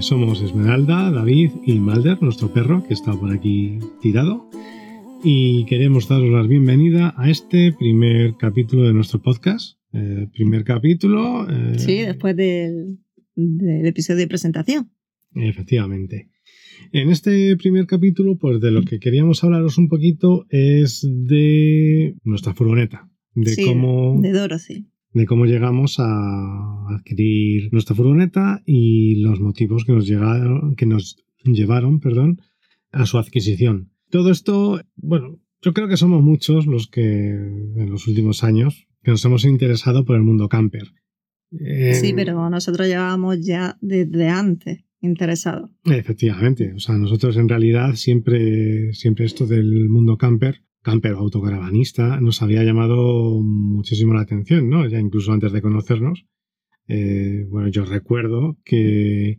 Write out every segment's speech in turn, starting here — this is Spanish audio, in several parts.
Somos Esmeralda, David y Malder, nuestro perro que está por aquí tirado. Y queremos daros la bienvenida a este primer capítulo de nuestro podcast. Eh, primer capítulo. eh, Sí, después del, del episodio de presentación. Efectivamente. En este primer capítulo, pues de lo que queríamos hablaros un poquito es de nuestra furgoneta. De Sí, cómo. De Dorothy. De cómo llegamos a adquirir nuestra furgoneta y los motivos que nos, llegaron, que nos llevaron perdón, a su adquisición. Todo esto, bueno, yo creo que somos muchos los que en los últimos años que nos hemos interesado por el mundo camper. Eh, Sí, pero nosotros llevábamos ya desde antes interesados. Efectivamente, o sea, nosotros en realidad siempre, siempre esto del mundo camper, camper o autocaravanista, nos había llamado muchísimo la atención, ¿no? Ya incluso antes de conocernos. Eh, bueno, yo recuerdo que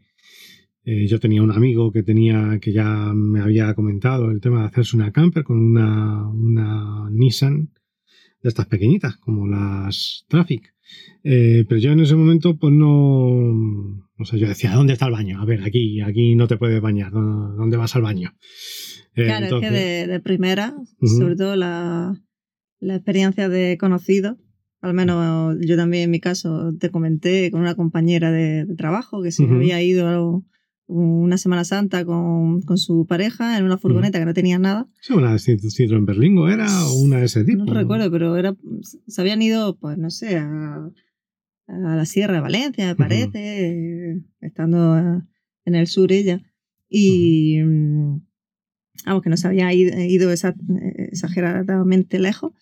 eh, yo tenía un amigo que tenía, que ya me había comentado el tema de hacerse una camper con una, una Nissan de estas pequeñitas, como las Traffic. Eh, pero yo en ese momento, pues no. O sea, yo decía, ¿dónde está el baño? A ver, aquí, aquí no te puedes bañar. ¿Dó- ¿Dónde vas al baño? Eh, Claro, entonces- es que de, de primera, Ujú. sobre todo la, la experiencia de conocidos, al menos yo también en mi caso te comenté con una compañera de, de trabajo que se Ujú. había ido una Semana Santa con, con su pareja en una furgoneta que no tenía nada. Sí, una Cit- en Berlingo era o una de ese tipo. No recuerdo, pero era, se habían ido, pues no sé, a, a la Sierra de Valencia, me parece, eh, estando eh, en el sur ella. Y mm, vamos, que no se había ido, eh, exageradamente lejos,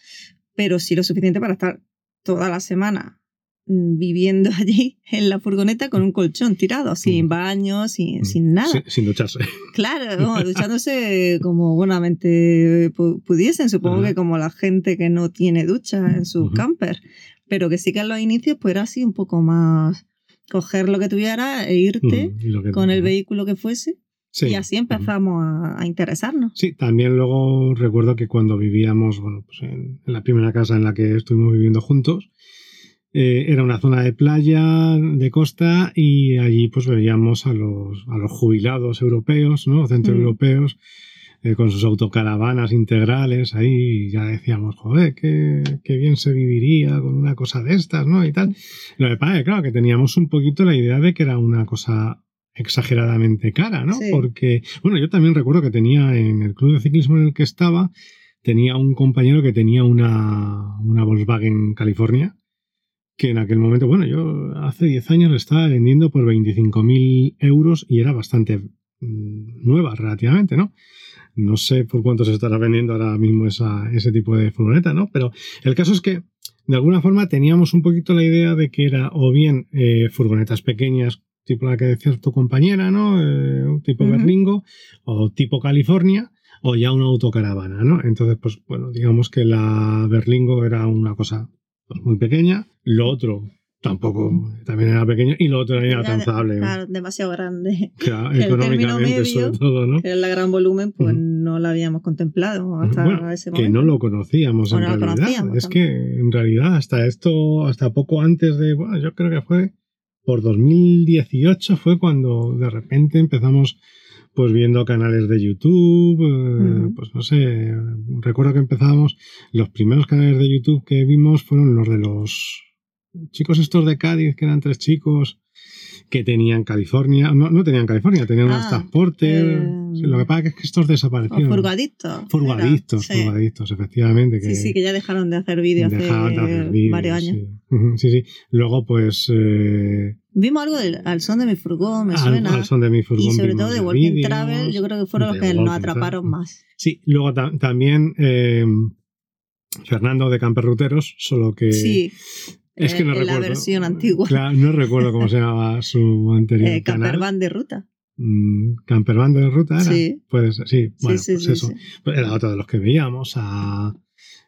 pero sí lo suficiente para estar toda la semana viviendo allí en la furgoneta con un colchón tirado, sin Mm. baño, sin, Mm. sin nada. Sin ducharse. Claro, duchándose como buenamente pu- pudiesen, supongo que como la gente que no tiene ducha en sus Ujú. camper, pero que sí que en los inicios pues era así un poco más coger lo que tuviera e irte Mm, con el vehículo que fuese Sí. y así empezamos a, a interesarnos. Sí, también luego recuerdo que cuando vivíamos, bueno, pues en, en la primera casa en la que estuvimos viviendo juntos, eh, era una zona de playa, de costa, y allí pues veíamos a los, a los jubilados europeos, ¿no? Centroeuropeos, eh, con sus autocaravanas integrales ahí, y ya decíamos, joder, qué, qué bien se viviría con una cosa de estas, ¿no? Y tal. Lo que pasa es que, claro, que teníamos un poquito la idea de que era una cosa exageradamente cara, ¿no? Sí. Porque, bueno, yo también recuerdo que tenía en el club de ciclismo en el que estaba, tenía un compañero que tenía una, una Volkswagen California, que en aquel momento, bueno, yo hace 10 años le estaba vendiendo por 25.000 euros y era bastante mm, nueva relativamente, ¿no? No sé por cuánto se estará vendiendo ahora mismo esa, ese tipo de furgoneta, ¿no? Pero el caso es que, de alguna forma, teníamos un poquito la idea de que era o bien eh, furgonetas pequeñas, tipo la que decía tu compañera, ¿no? Eh, tipo Ujú. Berlingo, o tipo California, o ya una autocaravana, ¿no? Entonces, pues bueno, digamos que la Berlingo era una cosa muy pequeña, lo otro tampoco también era pequeño y lo otro era Era de- inalcanzable. Claro, demasiado grande. Claro, que el económicamente, medio, sobre todo, ¿no? Que era el gran volumen, pues no lo habíamos contemplado hasta Bueno, ese que momento. no lo conocíamos en no realidad. conocíamos, es que en realidad hasta esto, hasta poco antes de, bueno, yo creo que fue por 2018 fue cuando de repente empezamos pues viendo canales de YouTube, eh, pues no sé, recuerdo que empezábamos, los primeros canales de YouTube que vimos fueron los de los chicos estos de Cádiz, que eran tres chicos que tenían California, no, no tenían California, tenían unas Ah, transporter, eh, lo que pasa es que estos O desaparecieron. furgadictos. Furgadictos, sí. furgadictos, efectivamente. Que Sí, sí, que ya dejaron de hacer vídeos hace dejaban de hacer vídeos, varios años. Sí. Sí, sí. Luego, pues. Eh, Vimos algo del al son de mi furgón, me al- suena. al son de mi furgón y sobre todo de Walking. Travel, yo creo que fueron los que nos atraparon Travel. más. Sí, luego ta- también eh, Fernando de Camperruteros, solo que. sí, Es que no en la recuerdo. versión antigua. Claro, no recuerdo cómo se llamaba su anterior eh, canal. Campervan de ruta. mm, Campervan de ruta, ¿era? Sí. Puede ser, sí. Bueno, sí, pues sí, eso. sí. Pues Era otro de los que veíamos. A,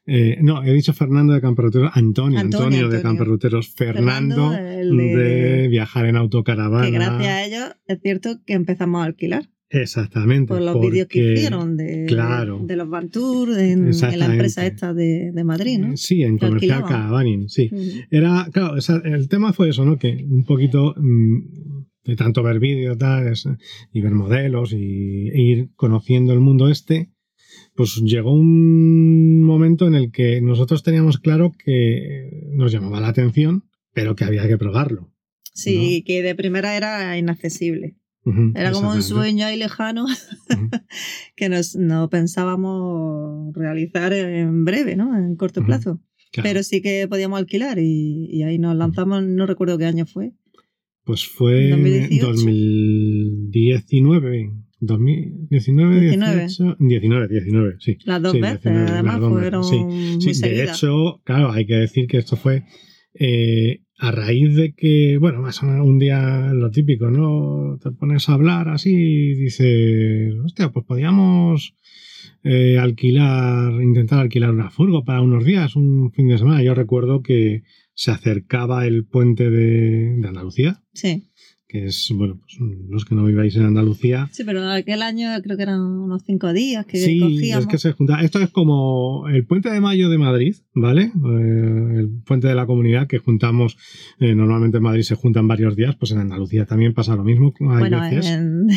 eh, no, he dicho Fernando de Camperruteros, Antonio, Antonio, Antonio, de. Camperruteros, Fernando, el de... de- viajar en autocaravana. Que gracias a ellos es cierto que empezamos a alquilar. Exactamente. Por los vídeos que hicieron de, claro. de los Van Tour en, en la empresa esta de, de Madrid, ¿no? Sí, en comercial. Caravaning, sí. Mm. Era, claro, o sea, el tema fue eso, ¿no? Que un poquito mm, de tanto ver vídeos tal, es- y ver modelos y e ir conociendo el mundo este, pues llegó un momento en el que nosotros teníamos claro que nos llamaba la atención, pero que había que probarlo. Sí, que de primera era inaccesible. Era como un sueño ahí lejano que nos, no pensábamos realizar en breve, ¿no? En corto plazo. Claro. Pero sí que podíamos alquilar y, y ahí nos lanzamos, no recuerdo qué año fue. Pues fue en 2018. 2019, 2019, 19. 18, 19, 19, sí. Las dos Sí, veces, 19, además, dos fueron veces, muy Sí, de hecho, claro, hay que decir que esto fue eh, a raíz de que, bueno, más un día lo típico, ¿no? Te pones a hablar así y dices, hostia, pues podíamos eh, alquilar, intentar alquilar una furgo para unos días, un fin de semana. Yo recuerdo que se acercaba el puente de, de Andalucía, Sí. Que es, bueno, pues los que no viváis en Andalucía, sí, pero aquel año creo que eran unos cinco días que Sí, cogíamos. es que se junta. Esto es como el puente de mayo de Madrid, ¿vale? Eh, el puente de la comunidad que juntamos, eh, normalmente en Madrid se juntan varios días, pues en Andalucía también pasa lo mismo. Hay bueno, veces. en,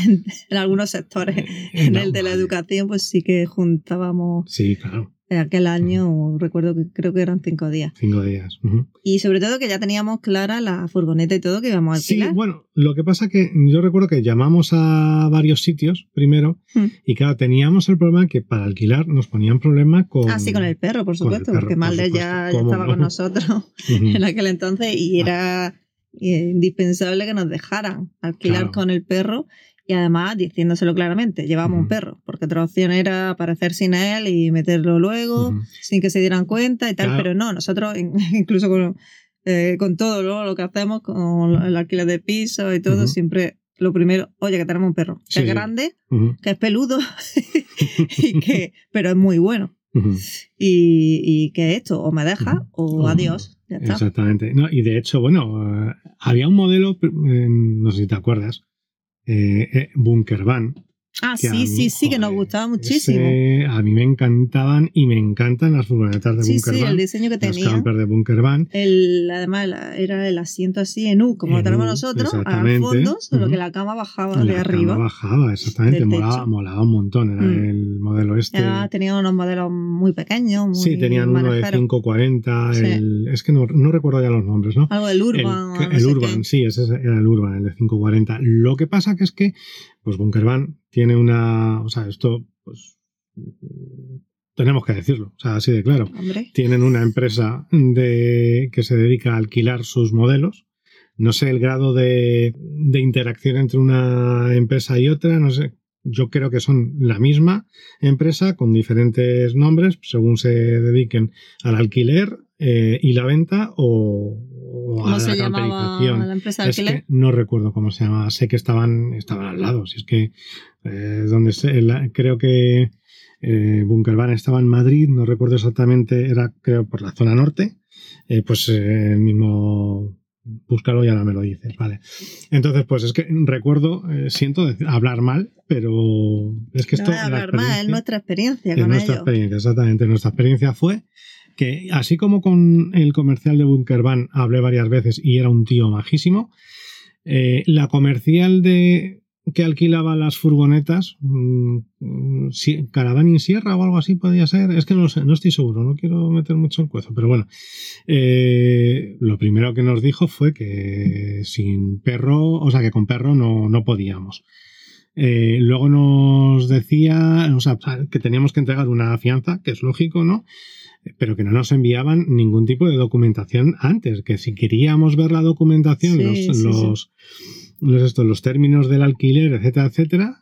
en algunos sectores. En el de la educación, pues sí que juntábamos Sí, claro, eh, aquel año, recuerdo que creo que eran cinco días. cinco días. Y sobre todo que ya teníamos clara la furgoneta y todo que íbamos a Sí, alquilar. bueno, lo que pasa que yo recuerdo que llamamos a varios sitios primero Hmm. y claro, teníamos el problema que para alquilar nos ponían problema con... Ah, sí, con el perro, por supuesto, perro, porque por Malde supuesto. ya, ya ¿Cómo estaba no? con nosotros en aquel entonces y era eh, indispensable que nos dejaran alquilar Claro. con el perro y además diciéndoselo claramente, llevamos un perro, porque otra opción era aparecer sin él y meterlo luego sin que se dieran cuenta y tal, Claro. pero no, nosotros in- incluso con, eh, con todo ¿no? lo que hacemos, con el alquiler de piso y todo, siempre lo primero, oye, que tenemos un perro, que Sí, es grande, que es peludo, y que, pero es muy bueno. Y, y que esto, o me deja, O- adiós. Ya está. Exactamente. No, y de hecho, bueno, eh, había un modelo, eh, no sé si te acuerdas, eh, eh, Bunker Van. Ah, sí, mí, sí, sí, que nos gustaba muchísimo. ese a mí me encantaban y me encantan las furgonetas de Sí, Bunker sí, Van. el diseño que los tenía. campers de Bunker Van. El, además, la- era el asiento así en U, como lo En tenemos nosotros, al fondo, solo que la cama bajaba La de cama arriba. bajaba, exactamente. Molaba, molaba un montón. Era Mm. el modelo este. Ya tenía unos modelos muy pequeños, muy sí, tenían uno de manejeros. 540. Sí. el- es que no, no recuerdo ya los nombres, ¿no? Algo del El, Urban. que- o no el sé Urban, qué. sí, ese era el Urban, el de 540. Lo que pasa que es que, pues Bunker Van tiene una, o sea, esto, pues, tenemos que decirlo, o sea, así de claro. Hombre. Tienen una empresa de, que se dedica a alquilar sus modelos. No sé el grado de, de interacción entre una empresa y otra, no sé. Yo creo que son la misma empresa con diferentes nombres según se dediquen al alquiler eh, y la venta o, o a ¿Cómo se la llamaba camperización. la empresa de Es que no recuerdo cómo se llama. Sé que estaban, estaban al lado. Si es que eh, donde se- la- creo que eh, Bunker Van estaba en Madrid, no recuerdo exactamente, era creo por la zona norte. Eh, pues eh, el mismo. Búscalo y ahora me lo dices, vale. Entonces, pues es que recuerdo, eh, siento de- hablar mal, pero es que No esto. la hablar más, es nuestra experiencia es con nuestra experiencia, exactamente. Nuestra experiencia fue que, así como con el comercial de Bunker Van hablé varias veces y era un tío majísimo, eh, la comercial de que alquilaba las furgonetas, mm, mm, si- Caravaning Sierra o algo así podía ser, es que no lo sé, no estoy seguro, no quiero meter mucho el cuezo, pero bueno, eh, lo primero que nos dijo fue que sin perro, o sea que con perro no, no podíamos. Eh, luego nos decía que teníamos que entregar una fianza, que es lógico, ¿no? Pero que no nos enviaban ningún tipo de documentación antes, que si queríamos ver la documentación, Sí, los, sí, sí. los, los, estos, los términos del alquiler, etcétera, etcétera,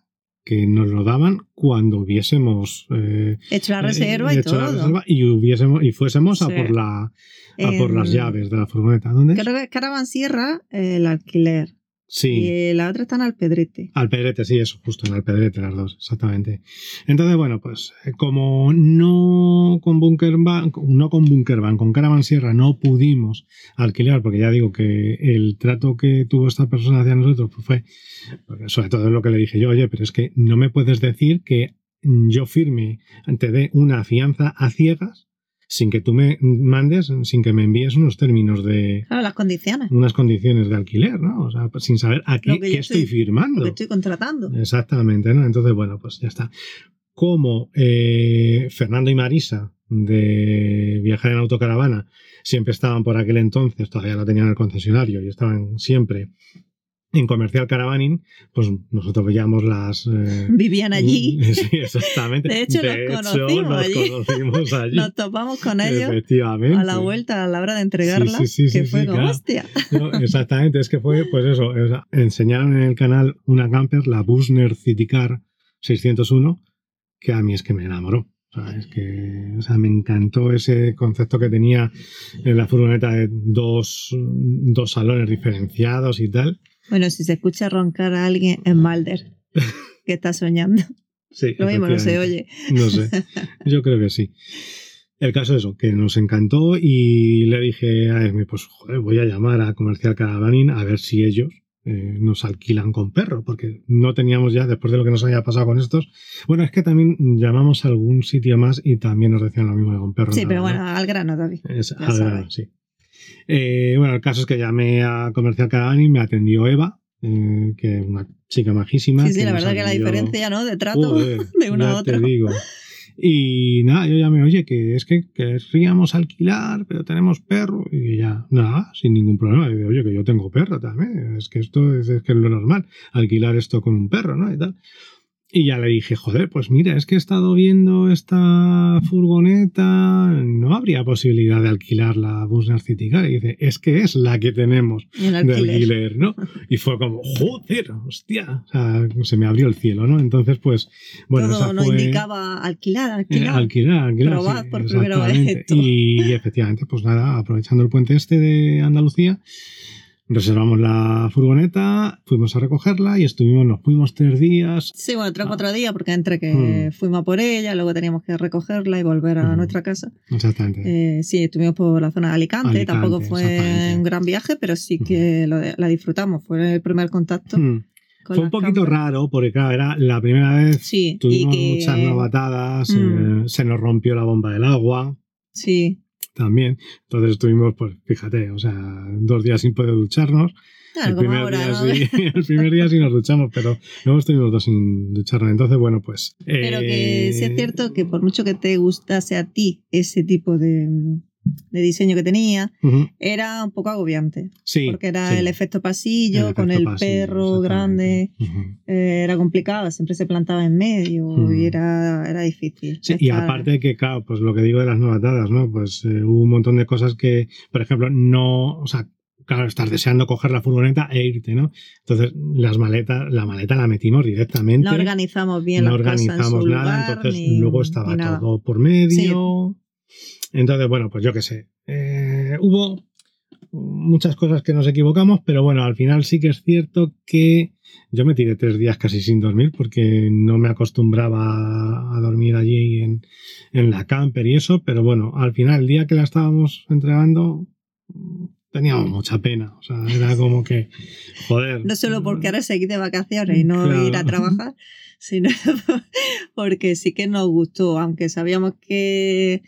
que nos lo daban cuando hubiésemos eh, Hecho la reserva eh, y hecho la todo. reserva y hubiésemos y fuésemos a por la a por las En- llaves de la furgoneta. ¿Dónde es? Creo que es Caravan Sierra, eh, el alquiler. Sí. Y la otra está en Alpedrete. Alpedrete, sí, eso, justo en Alpedrete las dos, exactamente. Entonces, bueno, pues eh, como no con Bunker no con Bunkerban, con Caravan Sierra no pudimos alquilar, porque ya digo que el trato que tuvo esta persona hacia nosotros pues fue, sobre todo lo que le dije yo, oye, pero es que no me puedes decir que yo firme, te dé una fianza a ciegas sin que tú me mandes, sin que me envíes unos términos de... Claro, las condiciones. Unas condiciones de alquiler, ¿no? O sea, sin saber a qué, estoy, firmando. Lo que estoy contratando. Exactamente, ¿no? Entonces, bueno, pues ya está. Como eh, Fernando y Marisa de Viajar en Autocaravana siempre estaban por aquel entonces, todavía no tenían el concesionario y estaban siempre en Comercial Caravaning, pues nosotros veíamos las... Eh, Vivían allí. Sí, exactamente. De hecho, los, conocimos, nos allí. conocimos allí. Nos topamos con ellos Efectivamente. a la vuelta, a la hora de entregarla, sí, sí, sí, que fue como, hostia. exactamente, es que fue, pues eso, o sea, enseñaron en el canal una camper, la Busner Citicar 601, que a mí es que me enamoró. Es que o sea, me encantó ese concepto que tenía en la furgoneta de dos, dos salones diferenciados y tal. Bueno, si se escucha roncar a alguien es Malder, que está soñando. Sí, Lo mismo no se oye. No sé, yo creo que sí. El caso es eso, que nos encantó y le dije a Esme, pues joder, voy a llamar a Comercial Caravaning a ver si ellos eh, nos alquilan con perro, porque no teníamos ya, después de lo que nos había pasado con estos. Bueno, es que también llamamos a algún sitio más y también nos decían lo mismo de con perro. Sí, pero bueno, al grano, David. Es, al grano, sí. Eh, bueno, el caso es que llamé a Comercial Caravaning, me atendió Eva, eh, que es una chica majísima. Sí, sí, la verdad que la diferencia, ¿no? De trato de uno a otro. Te digo. Y nada, yo llamé, oye, que es que querríamos alquilar, pero tenemos perro. Y ya, nada, sin ningún problema. Y oye, que yo tengo perro también. Es que esto es, es, que es lo normal, alquilar esto con un perro, ¿no? Y tal. Y ya le dije, joder, pues mira, es que he estado viendo esta furgoneta, no habría posibilidad de alquilar la Busner City Car. Y dice, es que es la que tenemos de alquiler, ¿no? Y fue como, joder, hostia, o sea, se me abrió el cielo, ¿no? Entonces, pues, bueno, Todo esa fue... indicaba alquilar, alquilar. Eh, alquilar, alquilar. Probad sí, por primera vez esto. Y efectivamente, pues nada, aprovechando el puente este de Andalucía, reservamos la furgoneta, fuimos a recogerla y estuvimos, nos fuimos tres días. Sí, bueno, tres o Ah. cuatro días, porque entre que Mm. fuimos a por ella, luego teníamos que recogerla y volver a Mm. nuestra casa. Exactamente. Eh, sí, estuvimos por la zona de Alicante, Alicante, tampoco fue un gran viaje, pero sí que lo de- la disfrutamos, fue el primer contacto. Hmm. Fue un poquito raro porque, claro, era la primera vez. Sí, y Tuvimos que... muchas novatadas, Mm. eh, se nos rompió la bomba del agua Sí, también. Entonces estuvimos, pues fíjate, o sea, dos días sin poder ducharnos. claro, el, primer ahora, día ¿no? sí, el primer día sí nos duchamos, pero luego estuvimos dos sin ducharnos. Entonces, bueno, pues. Pero que eh, sí es cierto que por mucho que te gustase a ti ese tipo de, de diseño que tenía, ujú, era un poco agobiante. Sí. porque era sí, el efecto pasillo, el con efecto el pasillo, perro grande. exactamente. Ujú. eh, era complicado, siempre se plantaba en medio Mm. y era, era difícil. Sí, y estar- aparte que, claro, pues lo que digo de las novatadas, ¿no? Pues eh, hubo un montón de cosas que, por ejemplo, no, o sea, claro, estás deseando coger la furgoneta e irte, ¿no? Entonces, las maletas, la maleta la metimos directamente. no organizamos bien no organizamos nada, lugar, entonces ni- luego estaba todo por medio. Entonces, bueno, pues yo qué sé. Eh, hubo muchas cosas que nos equivocamos, pero bueno, al final sí que es cierto que yo me tiré tres días casi sin dormir porque no me acostumbraba a dormir allí en, en la camper y eso, pero bueno, al final el día que la estábamos entregando teníamos mucha pena, o sea, era como que, joder. No solo porque ahora seguir de vacaciones y no Claro. ir a trabajar, sino porque sí que nos gustó, aunque sabíamos que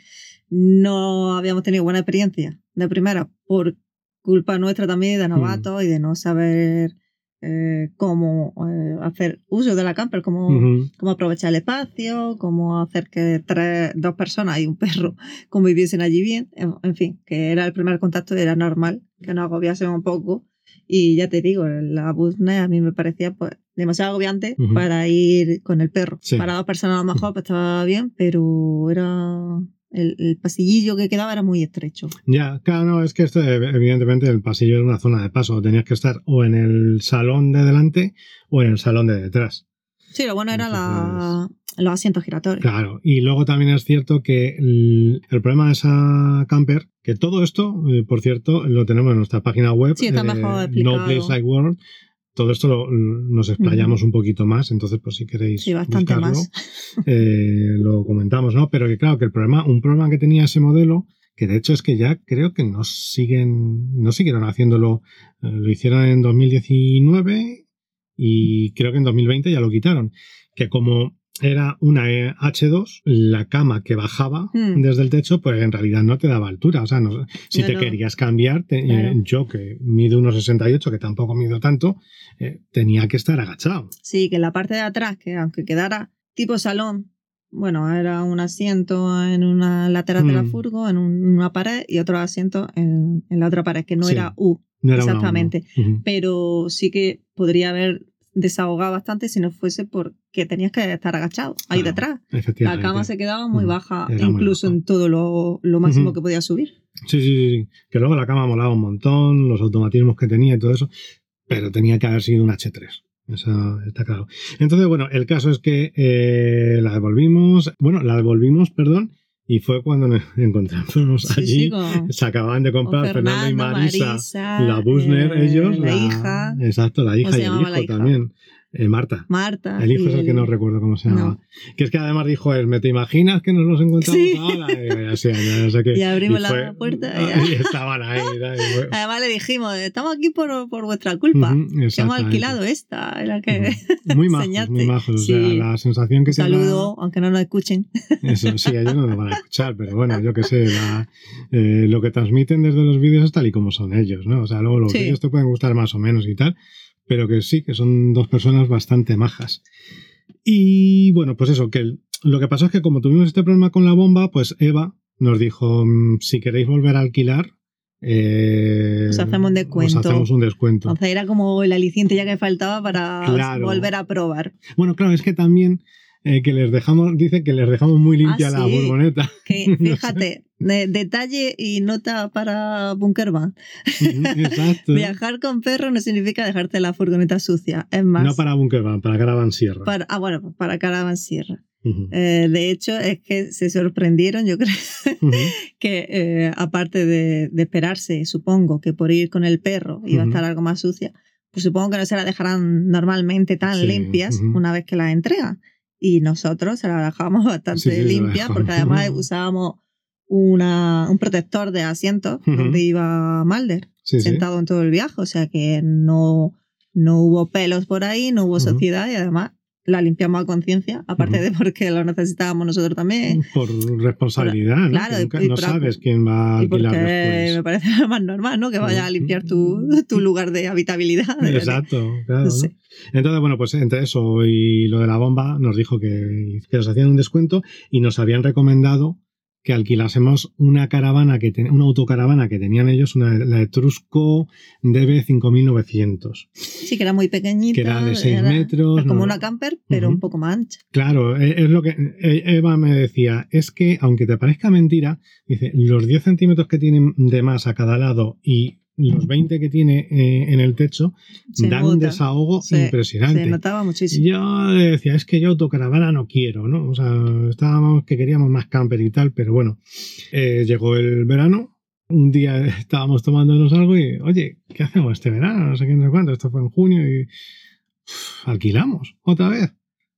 no habíamos tenido buena experiencia de primera por culpa nuestra también de novatos y de no saber eh, cómo eh, hacer uso de la camper, cómo, cómo aprovechar el espacio, cómo hacer que tres, dos personas y un perro conviviesen allí bien. En, en fin, que era el primer contacto, era normal que nos agobiásemos un poco. Y ya te digo, la Busne a mí me parecía pues, demasiado agobiante para ir con el perro. Sí. Para dos personas a lo mejor pues, estaba bien, pero era el, el pasillillo que quedaba era muy estrecho. Ya, claro, no, es que esto, evidentemente, el pasillo era una zona de paso. Tenías que estar o en el salón de delante o en el salón de detrás. Sí, lo bueno era la, los asientos giratorios. Claro, y luego también es cierto que el, el problema de esa camper, que todo esto, eh, por cierto, lo tenemos en nuestra página web, Sí, está mejor explicado. No Place Like World, todo esto lo- nos explayamos un poquito más, entonces pues si queréis Sí, bastante buscarlo, más. eh, lo comentamos, ¿no? Pero que claro, que el problema, un problema que tenía ese modelo, que de hecho es que ya creo que no siguen, no siguieron haciéndolo, eh, lo hicieron en 2019 y creo que en 2020 ya lo quitaron, que como era una eh, H2, la cama que bajaba Hmm. desde el techo, pues en realidad no te daba altura. O sea, no- si No, te no. querías cambiar, te- Claro. eh, yo que mido unos 68, que tampoco mido tanto, eh, tenía que estar agachado. Sí, que la parte de atrás, que aunque quedara tipo salón, bueno, era un asiento en una lateral de la Mm. furgo, en un- una pared, y otro asiento en, en la otra pared, que no Sí. era U, No era una Exactamente. pero sí que podría haber desahogado bastante si no fuese porque tenías que estar agachado ahí Claro, detrás. La cama se quedaba muy Ujú. baja, Era muy incluso baja. en todo lo, lo máximo que podía subir. Sí, sí, sí. Que luego la cama molaba un montón, los automatismos que tenía y todo eso, pero tenía que haber sido un H3. Eso está claro. Entonces, bueno, el caso es que eh, la devolvimos, bueno, la devolvimos, perdón, y fue cuando nos encontramos Sí, allí. sí, con- Se acababan de comprar Fernando, y Marisa, Marisa, la Busner, eh, ellos, la, hija, Exacto, la hija y el la hijo hija? también. Eh, Marta. Marta. El hijo y es el que no recuerdo cómo se llama. No. Que es que además dijo él, ¿me te imaginas que nos los encontramos Sí. ahora? Y, ya que- Y abrimos la fue- puerta y y, ya. estaban ahí. Y fue- Además le dijimos, estamos aquí por, por vuestra culpa. Ujú, que hemos alquilado esta. Era que Ujú. Muy majos, muy majos. O sea, Sí. la sensación que Un da- saludo, aunque no nos escuchen. Eso, sí, ellos no lo van a escuchar, pero bueno, yo qué sé, la- eh, lo que transmiten desde los vídeos es tal y como son ellos, ¿no? O sea, luego los Sí. vídeos te pueden gustar más o menos y tal, pero que sí, que son dos personas bastante majas. Y bueno, pues eso, que lo que pasó es que como tuvimos este problema con la bomba, pues Eva nos dijo, mm, si queréis volver a alquilar, eh, Os hacemos un descuento. Os hacemos un descuento. Entonces era como el aliciente ya que faltaba para Claro. volver a probar. Bueno, claro, es que también eh, que les dejamos, dice que les dejamos muy limpia Ah, la sí. furgoneta. Que No sé. fíjate, de- detalle y nota para Bunkerman. Exacto. Viajar con perro no significa dejarte la furgoneta sucia. Es más. No para Bunkerman, para Caravan Sierra. para- ah, bueno, para Caravan Sierra. Ujú. Eh, de hecho, es que se sorprendieron, yo creo, Ujú. que eh, aparte de, de esperarse, supongo que por ir con el perro iba a Ujú. estar algo más sucia, pues supongo que no se la dejarán normalmente tan Sí, limpias una vez que la entregan. Y nosotros se la dejamos bastante Sí, limpia porque además usábamos una, un protector de asientos Ujú. donde iba Malder Sí, sí. sentado en todo el viaje, o sea que no, no hubo pelos por ahí, no hubo Ujú. sociedad y además la limpiamos a conciencia, aparte de porque lo necesitábamos nosotros también. Por responsabilidad, ¿no? Claro, nunca- no por- sabes quién va a alquilar me después. parece lo más normal, ¿no? Que vaya a limpiar tu, tu lugar de habitabilidad. Exacto, claro. Entonces, bueno, pues entre eso y lo de la bomba, nos dijo que, que nos hacían un descuento y nos habían recomendado que alquilásemos una caravana que ten- una autocaravana que tenían ellos, una, la Etrusco DB5900, Sí, que era muy pequeñita. que era de 6 era- metros. era como no- una camper, pero un poco más ancha. Claro, e- es lo que e- Eva me decía, es que aunque te parezca mentira, dice, los 10 centímetros que tienen de más a cada lado y los 20 que tiene eh, en el techo Se dan un nota, desahogo se- impresionante. Se notaba muchísimo. Yo decía, es que yo autocaravana no quiero, ¿no? O sea, estábamos que queríamos más camper y tal, pero bueno, eh, llegó el verano, un día estábamos tomándonos algo y, oye, ¿qué hacemos este verano? No sé qué, no sé cuánto, esto fue en junio y uf, alquilamos otra vez,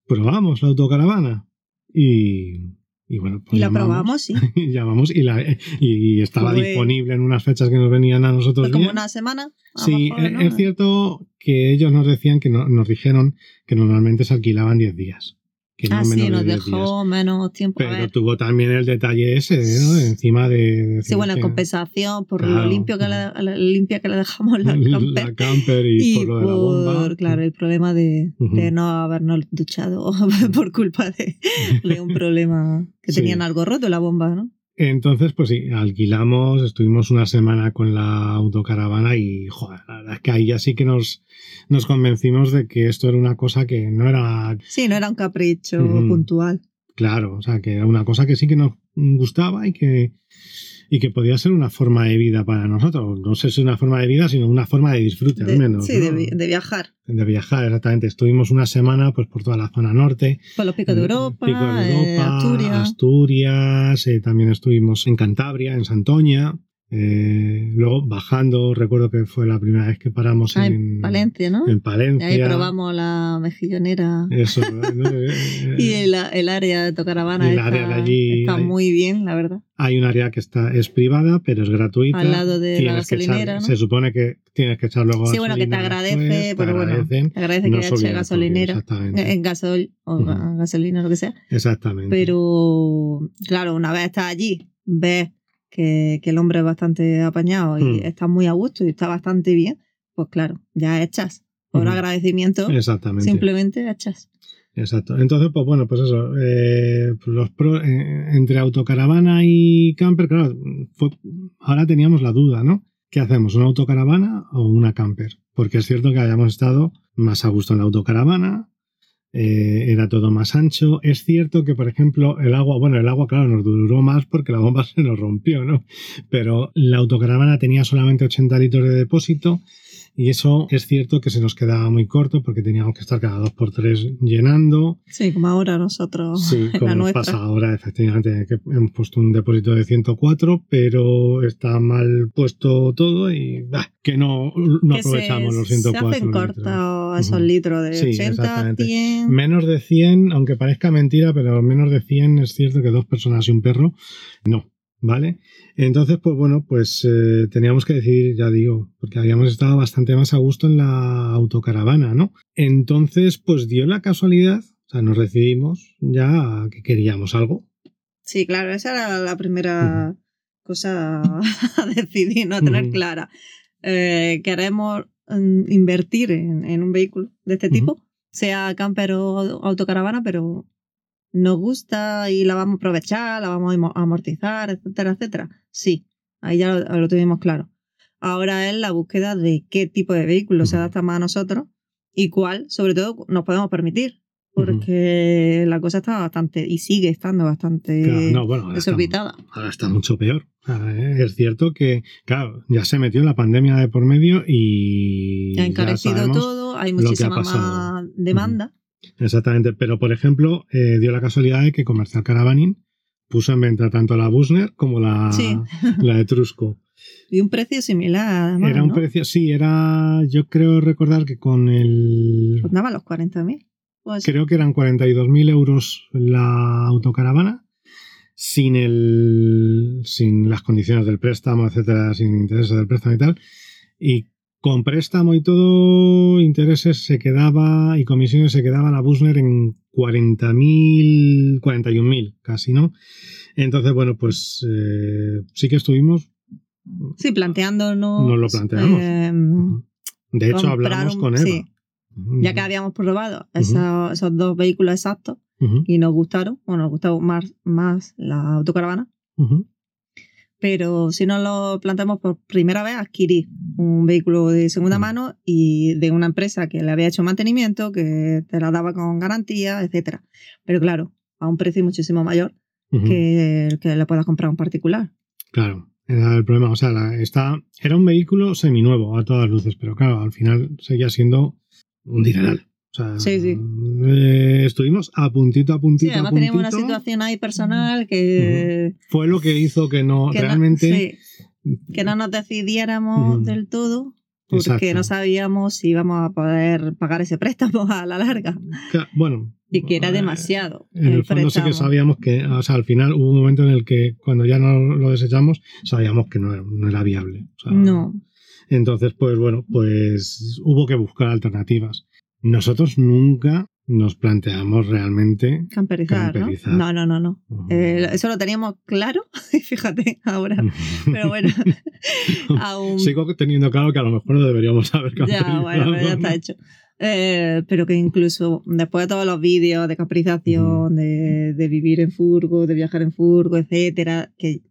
probamos la autocaravana y, y bueno, pues y la llamamos, probamos, sí. y llamamos y, la, y estaba disponible en unas fechas que nos venían a nosotros como bien. una semana. Sí, mejor, e- ¿no? es cierto que ellos nos decían que no- nos dijeron que normalmente se alquilaban 10 días. Que no Ah, sí, nos de 10 días. dejó menos tiempo. a Pero ver. tuvo también el detalle ese, ¿no? De Encima de. de Sí, bueno, en que- compensación por Claro. lo limpio que la limpia que le dejamos la camper. la camper y, y por lo de la bomba. por, claro, el problema de, Ujú. de no habernos duchado por culpa de, de un problema que Sí. tenían algo roto la bomba, ¿no? Entonces, pues sí, alquilamos, estuvimos una semana con la autocaravana y, joder, la verdad es que ahí ya sí que nos, nos convencimos de que esto era una cosa que no era Sí, no era un capricho puntual. Claro, o sea, que era una cosa que sí que nos gustaba y que, y que podía ser una forma de vida para nosotros. No sé si una forma de vida, sino una forma de disfrute De- al menos. sí, de, ¿no? vi- de viajar. De viajar, exactamente. Estuvimos una semana pues por toda la zona norte. Por los picos de Europa, Pico de eh, Europa, Asturias. Asturias, eh, también estuvimos en Cantabria, en Santoña. Eh, luego bajando, recuerdo que fue la primera vez que paramos Ah, en, en Palencia, ¿no? en Y Palencia. ahí probamos la mejillonera. Eso, ¿no? Eh, Y el, el área de Tocaravana Y el está, área de allí- está muy bien, la verdad. Hay un área que está es privada, pero es gratuita. Al lado de la Tienes gasolinera, ¿no? Se supone que tienes que echar luego Sí, bueno, que te agradece, después, te pero bueno, agradecen. Te agradece No que es eche gasolinera, Exactamente. eh, en gasol o gasolina, lo que sea. exactamente. Pero, claro, una vez estás allí, ves que, que el hombre es bastante apañado y Mm. está muy a gusto y está bastante bien, pues claro, ya echas. Por agradecimiento, Exactamente. simplemente echas. Exacto. Entonces, pues bueno, pues eso. eh, pues los pro- eh, entre autocaravana y camper, claro, fue- ahora teníamos la duda, ¿no? ¿Qué hacemos? ¿Una autocaravana o una camper? Porque es cierto que habíamos estado más a gusto en la autocaravana, eh, era todo más ancho. Es cierto que, por ejemplo, el agua, bueno, el agua, claro, nos duró más porque la bomba se nos rompió, ¿no? Pero la autocaravana tenía solamente 80 litros de depósito y eso es cierto que se nos quedaba muy corto porque teníamos que estar cada dos por tres llenando. Sí, como ahora nosotros Sí, como la nos nuestra. pasa ahora, efectivamente, que hemos puesto un depósito de 104, pero está mal puesto todo y bah, que no, no que se- aprovechamos los Se 104. hacen litros. cortos esos litros de Sí, 80, exactamente. 100. Menos de 100, aunque parezca mentira, pero menos de 100 es cierto que dos personas y un perro, no, ¿vale? Entonces, pues bueno, pues eh, teníamos que decidir, ya digo, porque habíamos estado bastante más a gusto en la autocaravana, ¿no? Entonces, pues dio la casualidad, o sea, nos decidimos ya que queríamos algo. Sí, claro, esa era la primera cosa a decidir, no a tener clara. Eh, queremos mm, invertir en, en un vehículo de este tipo, sea camper o autocaravana, pero nos gusta y la vamos a aprovechar, la vamos a amo- amortizar, etcétera, etcétera. Sí, ahí ya lo, lo tuvimos claro. Ahora es la búsqueda de qué tipo de vehículo se adapta más a nosotros y cuál, sobre todo, nos podemos permitir. Porque la cosa está bastante, y sigue estando bastante Claro, no, bueno, ahora está, desorbitada. ahora está mucho peor. Es cierto que, claro, ya se metió la pandemia de por medio y. Ha encarecido todo, hay muchísima más demanda. Exactamente, pero por ejemplo, eh, dio la casualidad de que Comercial Caravaning puso en venta tanto la Busner como la, Sí. la Etrusco. Y un precio similar, además. era un ¿no? precio, sí, era, yo creo recordar que con el, Rondaba los 40.000. Pues, creo que eran 42.000 euros la autocaravana, sin el, sin las condiciones del préstamo, etcétera, sin intereses del préstamo y tal, y con préstamo y todo, intereses se quedaba y comisiones se quedaba la Busner en 40.000, 41.000 casi, ¿no? Entonces, bueno, pues eh, sí que estuvimos. sí, planteándonos. Nos lo planteamos. eh, De hecho, hablamos un- con Eva. sí, ya que habíamos probado esos, esos dos vehículos exactos y nos gustaron, bueno, nos gustó más, más la autocaravana, pero si nos lo planteamos por primera vez, adquirir un vehículo de segunda Ujú. mano y de una empresa que le había hecho mantenimiento, que te la daba con garantía, etcétera. Pero claro, a un precio muchísimo mayor que el que le puedas comprar a un particular. Claro, era el problema. O sea, la- está, era un vehículo seminuevo a todas luces, pero claro, al final seguía siendo un dineral. O sea, Sí, sí. eh, estuvimos a puntito a Sí, puntito. además a teníamos una puntito. situación ahí personal que, Fue lo que hizo que no que no- realmente. sí, que no nos decidiéramos del todo porque Exacto. no sabíamos si íbamos a poder pagar ese préstamo a la larga Ca- Bueno. y que era eh, demasiado. En el fondo sí que préstamo. sabíamos que, o sea, al final hubo un momento en el que cuando ya no lo desechamos, sabíamos que no, era- no era viable. O sea, No, Entonces, pues bueno, pues hubo que buscar alternativas. Nosotros nunca nos planteamos realmente. camperizar, Camperizar. ¿no? No, no, no, no. Eh, eso lo teníamos claro, y fíjate ahora. Pero bueno, aún. Sigo teniendo claro que a lo mejor no deberíamos haber Ya, camperizado. bueno, pero ya está hecho. Eh, pero que incluso después de todos los vídeos de capitalización, de, de vivir en furgo, de viajar en furgo, etcétera, que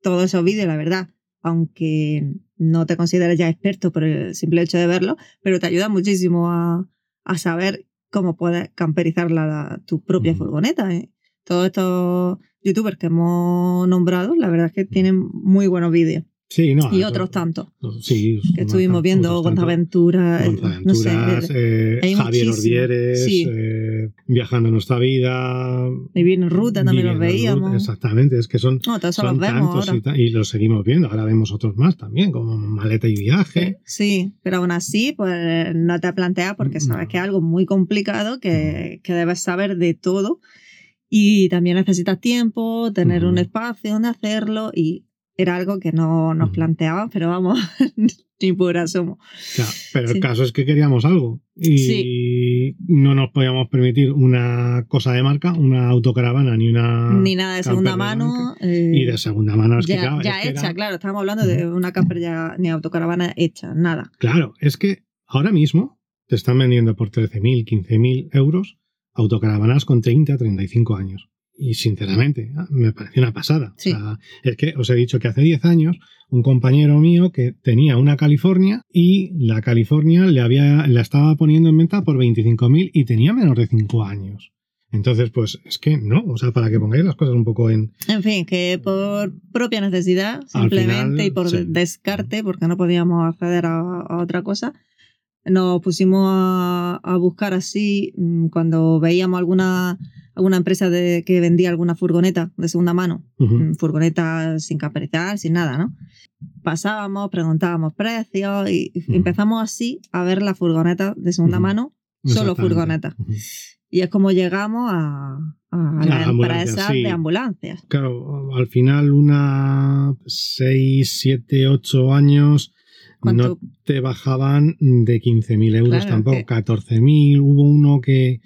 todos esos vídeos, la verdad, aunque no te consideres ya experto por el simple hecho de verlo, pero te ayuda muchísimo a, a saber cómo puedes camperizar la, la- tu propia furgoneta. ¿eh? Todos estos youtubers que hemos nombrado, la verdad es que tienen muy buenos vídeos. Sí, no. y otros tantos. Sí, Que estuvimos otros viendo. Gonzaventura, eh, no sé, eh, Javier. Ordieres, Sí. eh, Viajando nuestra vida. Vivir en ruta también los en Ruta, veíamos. Exactamente, es que son, No, todos son los vemos tantos y, y los seguimos viendo. Ahora vemos otros más también, como Maleta y Viaje. Sí, pero aún así, pues no te planteas porque sabes que es algo muy complicado, que, que debes saber de todo y también necesitas tiempo, tener un Ujú. espacio donde hacerlo y era algo que no nos planteaban, pero vamos, ni por asomo. Claro, pero Sí. el caso es que queríamos algo y no nos podíamos permitir una cosa de marca, una autocaravana ni una. ni nada de segunda de mano. eh, Y de segunda mano es que, ya, claro, ya es que hecha, era- claro, estamos hablando de una camper ya ni autocaravana hecha, nada. Claro, es que ahora mismo te están vendiendo por 13.000, 15.000 euros autocaravanas con 30, 35 años. Y sinceramente, ah, me pareció una pasada. Sí. O sea, es que os he dicho que hace 10 años un compañero mío que tenía una California y la California le había, la estaba poniendo en venta por 25.000 y tenía menos de 5 años. Entonces, pues es que no, o sea, para que pongáis las cosas un poco en... En fin, que por propia necesidad, simplemente, final, y por sí. descarte, porque no podíamos acceder a, a otra cosa, nos pusimos a, a buscar así mm, cuando veíamos alguna, alguna empresa de, que vendía alguna furgoneta de segunda mano, mm, furgoneta sin caperizar, sin nada, ¿no? Pasábamos, preguntábamos precios y empezamos así a ver la furgoneta de segunda mano, solo Exactamente. furgoneta. Ujú. Y es como llegamos a, a las empresas sí. de ambulancias. Claro, al final una 6, 7, 8 años ¿Cuánto? no te bajaban de 15.000 euros Claro, tampoco, que- 14.000. Hubo uno que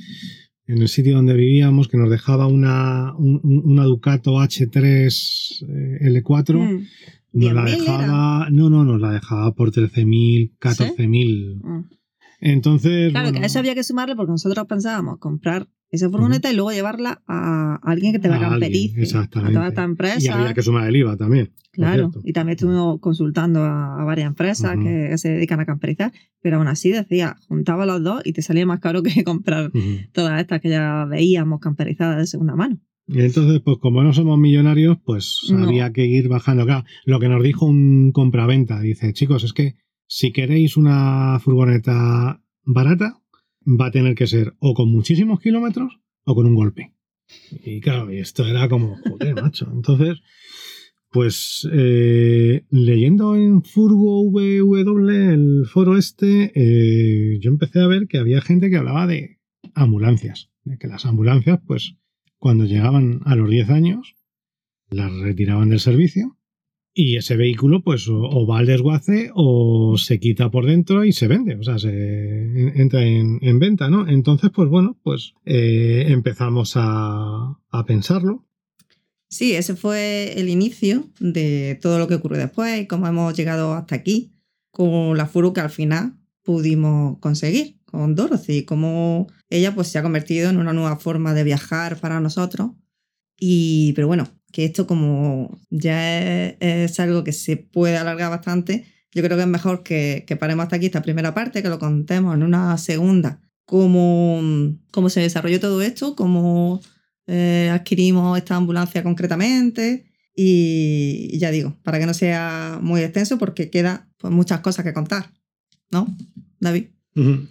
en el sitio donde vivíamos que nos dejaba una, un- un- una Ducato H3 eh, L4. Mm. Nos la 10.000 era. dejaba, no, no, nos la dejaba por 13.000, 14.000. Mm. Entonces, Claro, bueno, que a eso había que sumarle porque nosotros pensábamos comprar esa furgoneta y luego llevarla a alguien que te la A camperice. A exactamente. toda esta y empresa. había que sumar el IVA también. Claro, y también estuvimos consultando a, a varias empresas que se dedican a camperizar, pero aún así decía, juntaba los dos y te salía más caro que comprar todas estas que ya veíamos camperizadas de segunda mano. Y entonces, pues como no somos millonarios, pues No. había que ir bajando. Claro, lo que nos dijo un compraventa, dice, chicos, es que si queréis una furgoneta barata, va a tener que ser o con muchísimos kilómetros o con un golpe. Y claro, esto era como, joder, macho. Entonces, pues eh, leyendo en Furgo VW, el foro este, eh, yo empecé a ver que había gente que hablaba de ambulancias, de que las ambulancias, pues cuando llegaban a los 10 años, las retiraban del servicio y ese vehículo pues o, va al desguace o se quita por dentro y se vende, o sea, se en- entra en, en venta, ¿no? Entonces, pues bueno, pues eh, empezamos a, a pensarlo. Sí, ese fue el inicio de todo lo que ocurrió después y cómo hemos llegado hasta aquí con la furu que al final pudimos conseguir con Dorothy, cómo ella pues se ha convertido en una nueva forma de viajar para nosotros. Y, pero bueno, que esto como ya es, algo que se puede alargar bastante, yo creo que es mejor que, que paremos hasta aquí esta primera parte, que lo contemos en una segunda, cómo, cómo se desarrolló todo esto, cómo eh, adquirimos esta ambulancia concretamente y, y ya digo, para que no sea muy extenso porque queda pues, muchas cosas que contar, ¿no, David?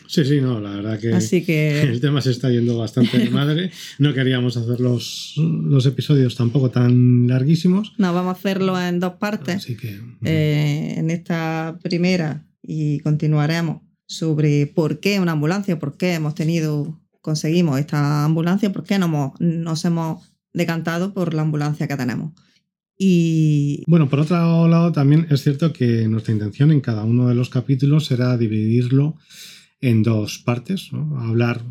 Sí, sí, no, la verdad que Así que el tema se está yendo bastante de madre. No queríamos hacer los, los episodios tampoco tan larguísimos. nos vamos a hacerlo en dos partes. Así que... eh, en esta primera y continuaremos sobre por qué una ambulancia, por qué hemos tenido, conseguimos esta ambulancia, por qué no hemos- nos hemos decantado por la ambulancia que tenemos. Y Bueno, por otro lado, también es cierto que nuestra intención en cada uno de los capítulos era dividirlo en dos partes. ¿no? Hablar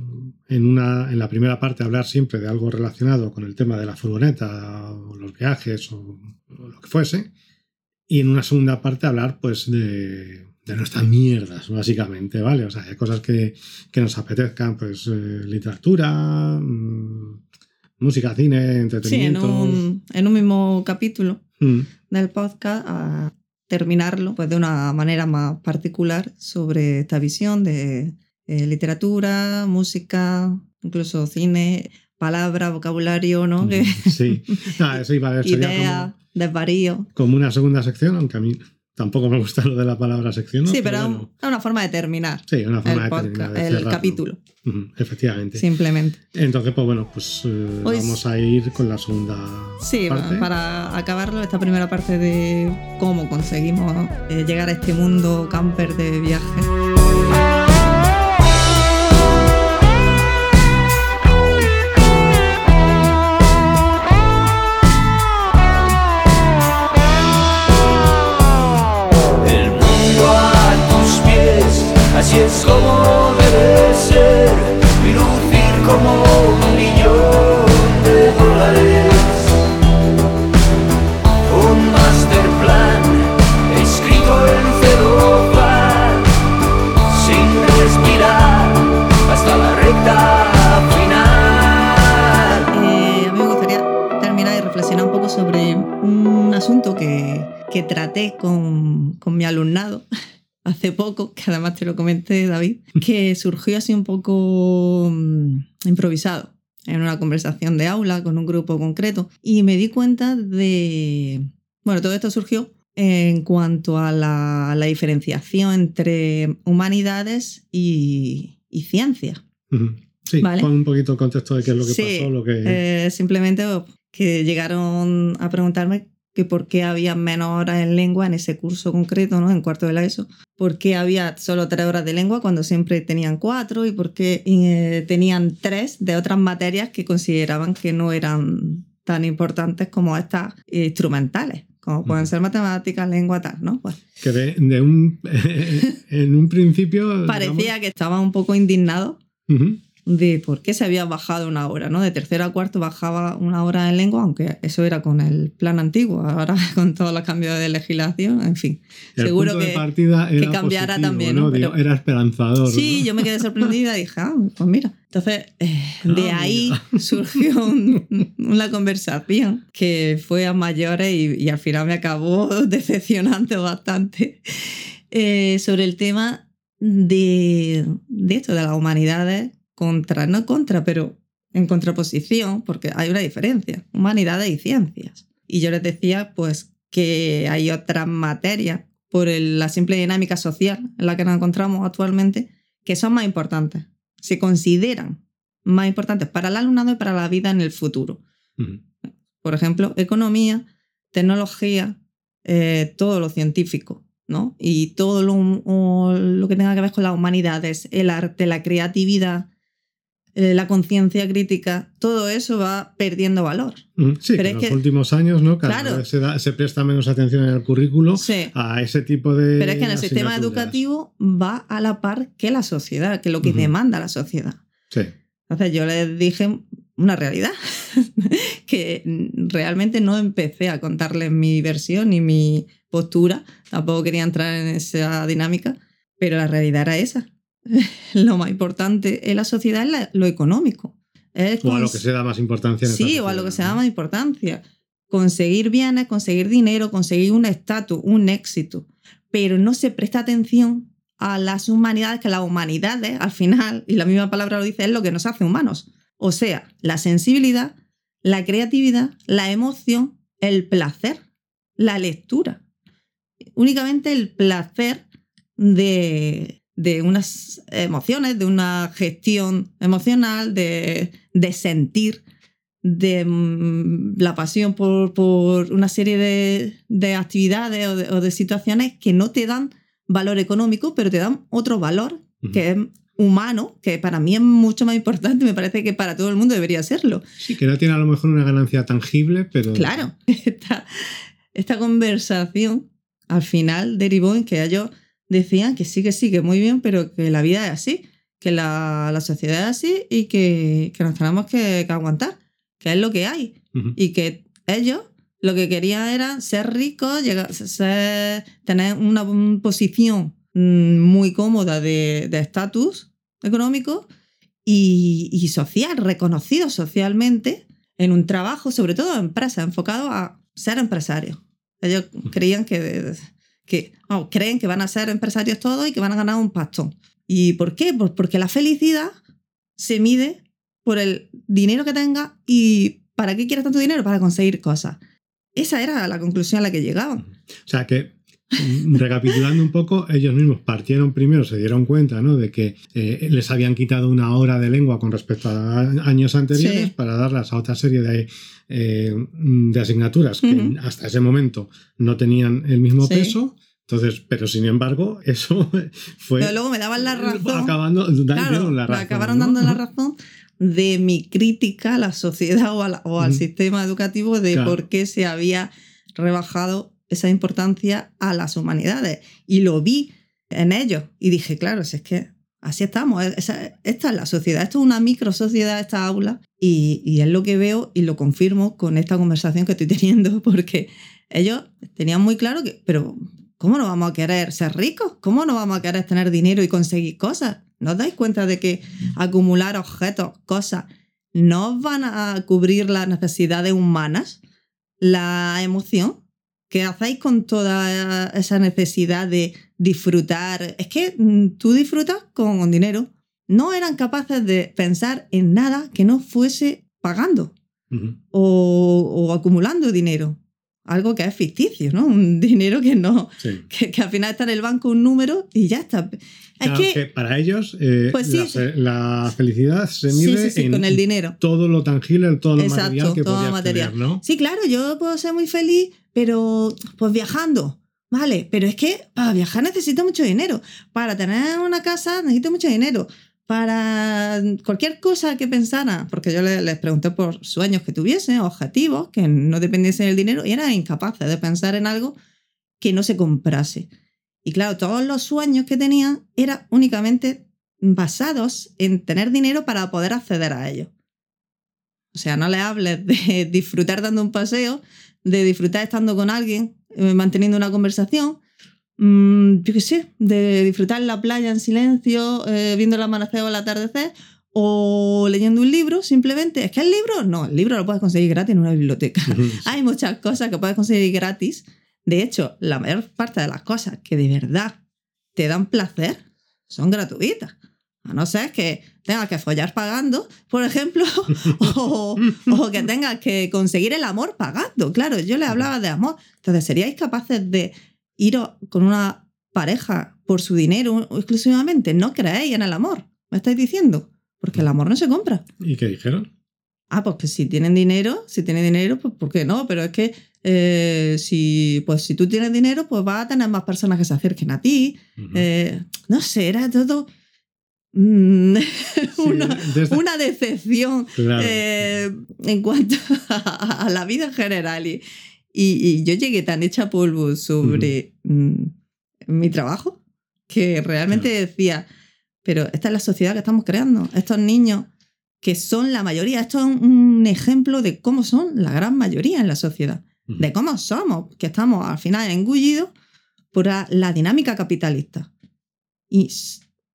en, una, en la primera parte, hablar siempre de algo relacionado con el tema de la furgoneta, o los viajes, o, o lo que fuese. Y en una segunda parte, hablar pues de, de nuestras mierdas, básicamente, ¿vale? O sea, de cosas que, que nos apetezcan, pues eh, literatura, mm, música, cine, sí, en entretenimiento. un, en un mismo capítulo Mm. del podcast a terminarlo pues, de una manera más particular sobre esta visión de eh, literatura, música, incluso cine, palabra, vocabulario, ¿no? Que, Sí, Ah, eso iba a ser idea, como, desvarío. como una segunda sección, aunque a mí Tampoco me gusta lo de la palabra sección. ¿no? sí, pero bueno, es una forma de terminar sí, una forma el, de podcast- terminar, de el capítulo, Efectivamente. simplemente. Entonces, pues bueno, pues eh, Hoy vamos a ir con la segunda Sí, parte. para acabarlo, esta primera parte de cómo conseguimos eh, llegar a este mundo camper de viaje. Así es como debe ser, y lucir como un millón de dólares. Un master plan, escrito en celofán, sin respirar, hasta la recta final. Eh, a mí me gustaría terminar y reflexionar un poco sobre un asunto que, que traté con, con mi alumnado hace poco, que además te lo comenté, David, que surgió así un poco mm, improvisado en una conversación de aula con un grupo concreto y me di cuenta de... Bueno, todo esto surgió en cuanto a la, diferenciación entre humanidades y, y ciencia. Sí, Vale. pon un poquito el contexto de qué es lo que Sí, pasó, lo que... Eh, simplemente oh, que llegaron a preguntarme que por qué había menos horas en lengua en ese curso concreto, ¿no? En cuarto de la ESO. ¿Por qué había solo tres horas de lengua cuando siempre tenían cuatro? ¿Y por qué eh, tenían tres de otras materias que consideraban que no eran tan importantes como estas instrumentales? Como pueden ser matemáticas, lengua, tal, ¿no? Pues que de, de un... en un principio... parecía que estaban un poco indignados digamos- Ujú. De por qué se había bajado una hora, ¿no? De tercero a cuarto bajaba una hora en lengua, aunque eso era con el plan antiguo, ahora con todos los cambios de legislación, en fin. El Seguro punto que, de partida era cambiara positivo, también, ¿no? Pero- era esperanzador. Sí, ¿no? yo me quedé sorprendida y dije, ah, pues mira. Entonces, eh, de Ah, ahí mira. surgió un- una conversación que fue a mayores y, y al final me acabó decepcionando bastante eh, sobre el tema de, de esto, de las humanidades contra, no contra, pero en contraposición, porque hay una diferencia, humanidades y ciencias. Y yo les decía, pues, que hay otras materias por el- la simple dinámica social en la que nos encontramos actualmente que son más importantes, se consideran más importantes para el alumnado y para la vida en el futuro. Por ejemplo, economía, tecnología, eh, todo lo científico, ¿no? Y todo lo, lo que tenga que ver con las humanidades, el arte, la creatividad, eh, la conciencia crítica, todo eso va perdiendo valor. Ujú. Sí, Pero que en que- los últimos años, ¿no? Cada Claro. vez se, da- se presta menos atención en el currículo Sí. a ese tipo de. Pero es que en el sistema educativo va a la par que la sociedad, que lo que Ujú. demanda la sociedad. Sí. Entonces yo les dije una realidad, que realmente no empecé a contarles mi versión ni mi postura, tampoco quería entrar en esa dinámica, pero la realidad era esa. Lo más importante en la sociedad es lo económico. Es O a lo que se da más importancia en Sí, o a lo que se da más importancia. Conseguir bienes, conseguir dinero, conseguir un estatus, un éxito. Pero no se presta atención a las humanidades, que las humanidades, al final, y la misma palabra lo dice, es lo que nos hace humanos. O sea, la sensibilidad, la creatividad, la emoción, el placer, la lectura. Únicamente el placer de, de unas emociones, de una gestión emocional, de, de sentir, de mm, la pasión por, por una serie de, de actividades o de, o de situaciones que no te dan valor económico, pero te dan otro valor, que es humano, que para mí es mucho más importante, me parece que para todo el mundo debería serlo. Sí, que no tiene a lo mejor una ganancia tangible, pero. Claro, esta, esta conversación al final derivó en que ellos decían que sí, que sí, que muy bien, pero que la vida es así, que la, la sociedad es así y que, que nos tenemos que, que aguantar, que es lo que hay. Y que ellos lo que querían era ser ricos, llegar, ser- tener una posición mm, muy cómoda de de estatus económico y, y social, reconocido socialmente en un trabajo, sobre todo en empresa, enfocado a ser empresarios. Ellos creían que, que creen que van a ser empresarios todos y que van a ganar un pastón. ¿Y por qué? Pues porque la felicidad se mide por el dinero que tenga y para qué quieres tanto dinero para conseguir cosas. Esa era la conclusión a la que llegaban. O sea que recapitulando un poco, ellos mismos partieron primero, se dieron cuenta ¿no? de que eh, les habían quitado una hora de lengua con respecto a años anteriores Sí. para darlas a otra serie de, eh, de asignaturas que hasta ese momento no tenían el mismo Sí. peso. Entonces, pero sin embargo, eso fue Pero luego me daban la razón. acabando Claro, me acabaron ¿no? dando la razón de mi crítica a la sociedad o, a la- o al sistema educativo de Claro. por qué se había rebajado esa importancia a las humanidades. Y lo vi en ellos. Y dije, claro, si es que así estamos. esa- esta es la sociedad. Esto es una micro sociedad, esta aula. Y, y es lo que veo y lo confirmo con esta conversación que estoy teniendo, porque ellos tenían muy claro que, pero ¿cómo no vamos a querer ser ricos? ¿Cómo no vamos a querer tener dinero y conseguir cosas? ¿No os dais cuenta de que acumular objetos, cosas, no van a cubrir las necesidades humanas? La emoción que hacéis con toda esa necesidad de disfrutar. Es que mm, tú disfrutas con dinero. No eran capaces de pensar en nada que no fuese pagando o acumulando dinero. Algo que es ficticio, ¿no? Un dinero que no, Sí. que, que al final está en el banco un número y ya está. Es Claro, que, que para ellos eh, Pues sí. la, fe- la felicidad se mide sí, en con el dinero. todo lo tangible, todo lo Exacto, material que todo material. acceder, ¿no? Sí, claro, yo puedo ser muy feliz, pero pues viajando. Vale, pero es que para viajar necesito mucho dinero. Para tener una casa necesito mucho dinero. Para cualquier cosa que pensara, porque yo le- les pregunté por sueños que tuviesen, objetivos, que no dependiesen del dinero, y eran incapaces de pensar en algo que no se comprase. Y claro, todos los sueños que tenían eran únicamente basados en tener dinero para poder acceder a ellos. O sea, no le hables de disfrutar dando un paseo, de disfrutar estando con alguien, eh, manteniendo una conversación, mm, yo qué sé, de disfrutar en la playa en silencio, eh, viendo el amanecer o el atardecer, o leyendo un libro, simplemente. ¿Es que el libro? No, el libro lo puedes conseguir gratis en una biblioteca. Hay muchas cosas que puedes conseguir gratis. De hecho, la mayor parte de las cosas que de verdad te dan placer son gratuitas. A no ser que tengas que follar pagando, por ejemplo, o, o que tengas que conseguir el amor pagando. Claro, yo le hablaba de amor. Entonces, ¿seríais capaces de ir con una pareja por su dinero exclusivamente? ¿No creéis en el amor? ¿Me estáis diciendo? Porque el amor no se compra. ¿Y qué dijeron? Ah, pues que si tienen dinero, si tienen dinero, pues ¿por qué no? Pero es que eh, si, pues si tú tienes dinero, pues vas a tener más personas que se acerquen a ti. Eh, no sé, era todo mm, Sí, una, desde- una decepción claro. eh, en cuanto a, a la vida en general. Y, y- y yo llegué tan hecha polvo sobre mm, mi trabajo que realmente decía, pero esta es la sociedad que estamos creando. Estos niños que son la mayoría, esto es un ejemplo de cómo son la gran mayoría en la sociedad, de cómo somos, que estamos al final engullidos por la, la dinámica capitalista. Y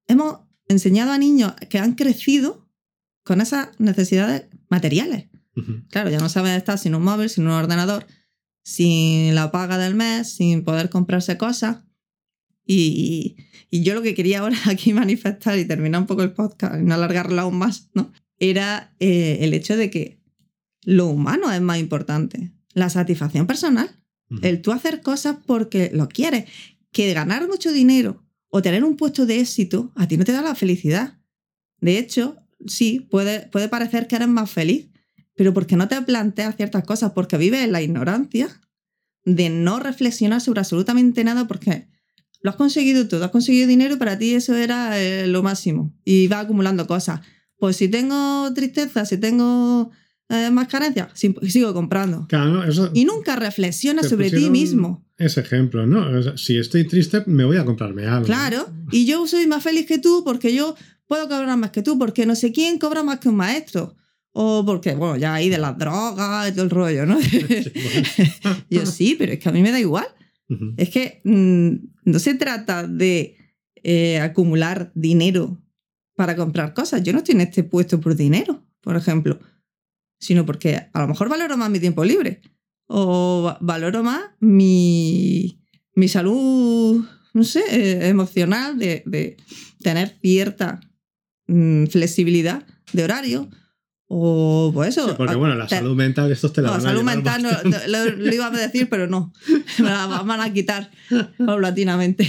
hemos enseñado a niños que han crecido con esas necesidades materiales. Ujú. Claro, ya no saben estar sin un móvil, sin un ordenador, sin la paga del mes, sin poder comprarse cosas. Y, y yo lo que quería ahora aquí manifestar y terminar un poco el podcast y no alargarlo aún más, ¿no? Era eh, el hecho de que lo humano es más importante. La satisfacción personal, el tú hacer cosas porque lo quieres, que ganar mucho dinero o tener un puesto de éxito a ti no te da la felicidad. De hecho, sí, puede, puede parecer que eres más feliz, pero porque no te planteas ciertas cosas, porque vives en la ignorancia de no reflexionar sobre absolutamente nada, porque lo has conseguido todo, has conseguido dinero y para ti eso era eh, lo máximo y vas acumulando cosas. Pues si tengo tristeza, si tengo eh, más carencias, sí, sigo comprando. Claro, Y nunca reflexionas sobre ti mismo. Ese ejemplo, ¿no? Si estoy triste, me voy a comprarme algo. Claro. Y yo soy más feliz que tú porque yo puedo cobrar más que tú, porque no sé quién cobra más que un maestro. O porque, bueno, ya ahí de las drogas y todo el rollo, ¿no? yo sí, pero es que a mí me da igual. Es que mm, no se trata de eh, acumular dinero para comprar cosas. Yo no estoy en este puesto por dinero, por ejemplo, sino porque a lo mejor valoro más mi tiempo libre o va- valoro más mi, mi salud, no sé, eh, emocional, de, de tener cierta mm, flexibilidad de horario O pues eso. Sí, porque bueno, la te- salud mental, estos te la no, van a salud mental no, no, lo, lo iba a decir, pero no. Me la van a quitar paulatinamente.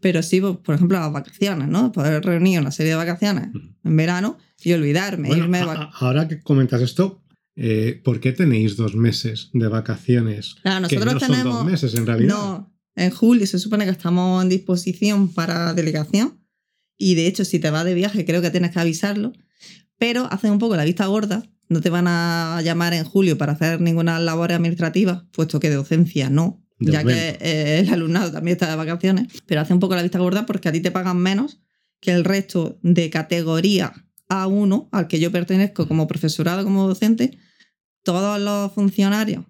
Pero sí, pues, por ejemplo, las vacaciones, ¿no? Poder reunir una serie de vacaciones en verano y olvidarme, Bueno, irme de a- vac- a- ahora que comentas esto, eh, ¿por qué tenéis dos meses de vacaciones? Claro, que nosotros no son tenemos. dos meses en realidad. No, en julio se supone que estamos en disposición para delegación. Y de hecho, si te vas de viaje, creo que tienes que avisarlo. Pero hacen un poco la vista gorda. No te van a llamar en julio para hacer ninguna labor administrativa, puesto que de docencia no, De ya momento. que eh, el alumnado también está de vacaciones. Pero hace un poco la vista gorda porque a ti te pagan menos que el resto de categoría A1 al que yo pertenezco como profesorado, como docente. Todos los funcionarios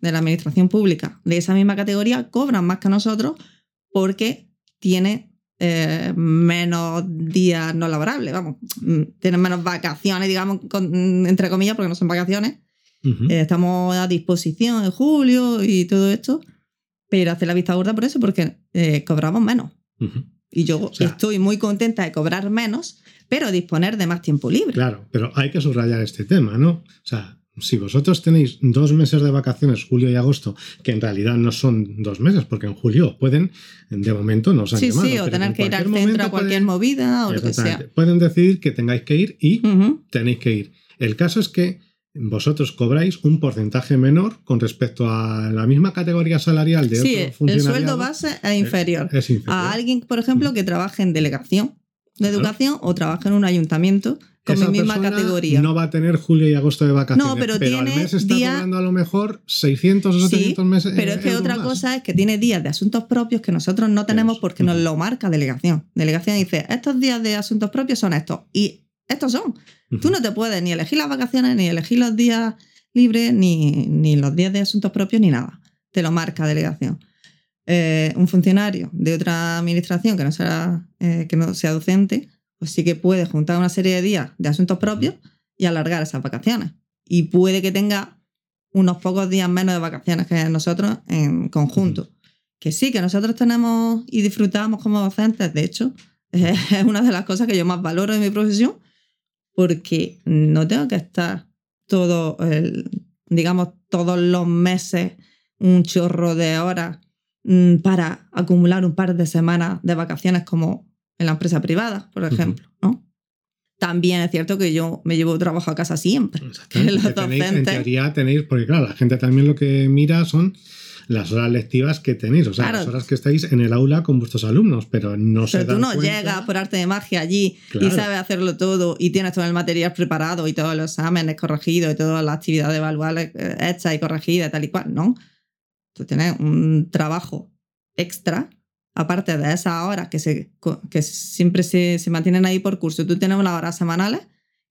de la administración pública de esa misma categoría cobran más que nosotros porque tiene eh, menos días no laborables, vamos, mm, tienen menos vacaciones, digamos, con- entre comillas, porque no son vacaciones. Eh, estamos a disposición en julio y todo esto, pero hace la vista gorda por eso, porque eh, cobramos menos. Y yo O sea- estoy muy contenta de cobrar menos, pero disponer de más tiempo libre. Claro, pero hay que subrayar este tema, ¿no? O sea, si vosotros tenéis dos meses de vacaciones, julio y agosto, que en realidad no son dos meses, porque en julio pueden, de momento no os han Sí, llamado, sí, o tener en que ir al centro a cualquier pueden- movida o lo que sea. Pueden decidir que tengáis que ir y tenéis que ir. El caso es que vosotros cobráis un porcentaje menor con respecto a la misma categoría salarial de Sí, otro el sueldo base es inferior. Es inferior. a alguien, por ejemplo, que trabaje en delegación de Claro. educación o trabaje en un ayuntamiento con Esa mi misma persona categoría. No va a tener julio y agosto de vacaciones. No, pero al tiene mes está día- cobrando a lo mejor 600 o Sí, 700 meses. Pero es que otra más. cosa es que tiene días de asuntos propios que nosotros no tenemos porque nos lo marca delegación. Delegación dice, estos días de asuntos propios son estos. Y estos son. Tú no te puedes ni elegir las vacaciones, ni elegir los días libres, ni, ni los días de asuntos propios, ni nada. Te lo marca delegación. Eh, un funcionario de otra administración que no, sea, eh, que no sea docente, pues sí que puede juntar una serie de días de asuntos propios y alargar esas vacaciones. Y puede que tenga unos pocos días menos de vacaciones que nosotros en conjunto. Que sí, que nosotros tenemos y disfrutamos como docentes, de hecho, es una de las cosas que yo más valoro en mi profesión, porque no tengo que estar todo, el- digamos, todos los meses un chorro de horas mm, para acumular un par de semanas de vacaciones como en la empresa privada, por ejemplo, ¿no? También es cierto que yo me llevo trabajo a casa siempre. Exactamente, los que tenéis, en teoría tenéis, porque claro, la gente también lo que mira son las horas lectivas que tenéis, o sea, Claro. las horas que estáis en el aula con vuestros alumnos, pero no se Pero tú dan no cuenta. llegas por arte de magia allí y Claro. sabes hacerlo todo y tienes todo el material preparado y todos los exámenes corregidos y todas las actividades evaluables eh, hechas y corregidas y tal y cual, ¿no? Tú tienes un trabajo extra, aparte de esas horas que, se, que siempre se, se mantienen ahí por curso. Tú tienes unas horas semanales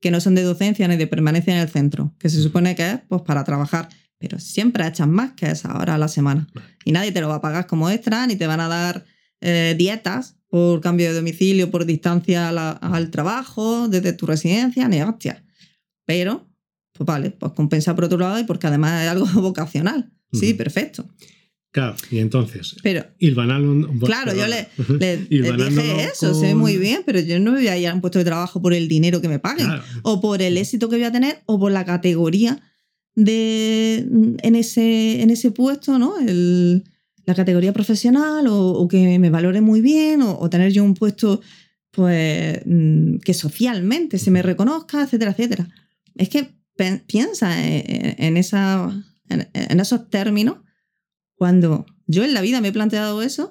que no son de docencia ni de permanencia en el centro, que se supone que es pues, para trabajar, pero siempre echas más que esas horas a la semana. Y nadie te lo va a pagar como extra, ni te van a dar eh, dietas por cambio de domicilio, por distancia la- al trabajo, desde tu residencia, ni hostia. Pero, pues vale, pues compensa por otro lado y porque además es algo vocacional. Sí, perfecto. Claro, y entonces, Pero, claro, yo le, le- le Hilvanándolo dije eso, sé muy bien, pero yo no me voy a ir a un puesto de trabajo por el dinero que me paguen, Claro, o por el éxito que voy a tener, o por la categoría de en ese, en ese puesto, ¿no? El- la categoría profesional, o, o que me valore muy bien, o, o tener yo un puesto pues mm, que socialmente se me reconozca, etcétera, etcétera. Es que piensa en, en esa, en, en esos términos cuando yo en la vida me he planteado eso,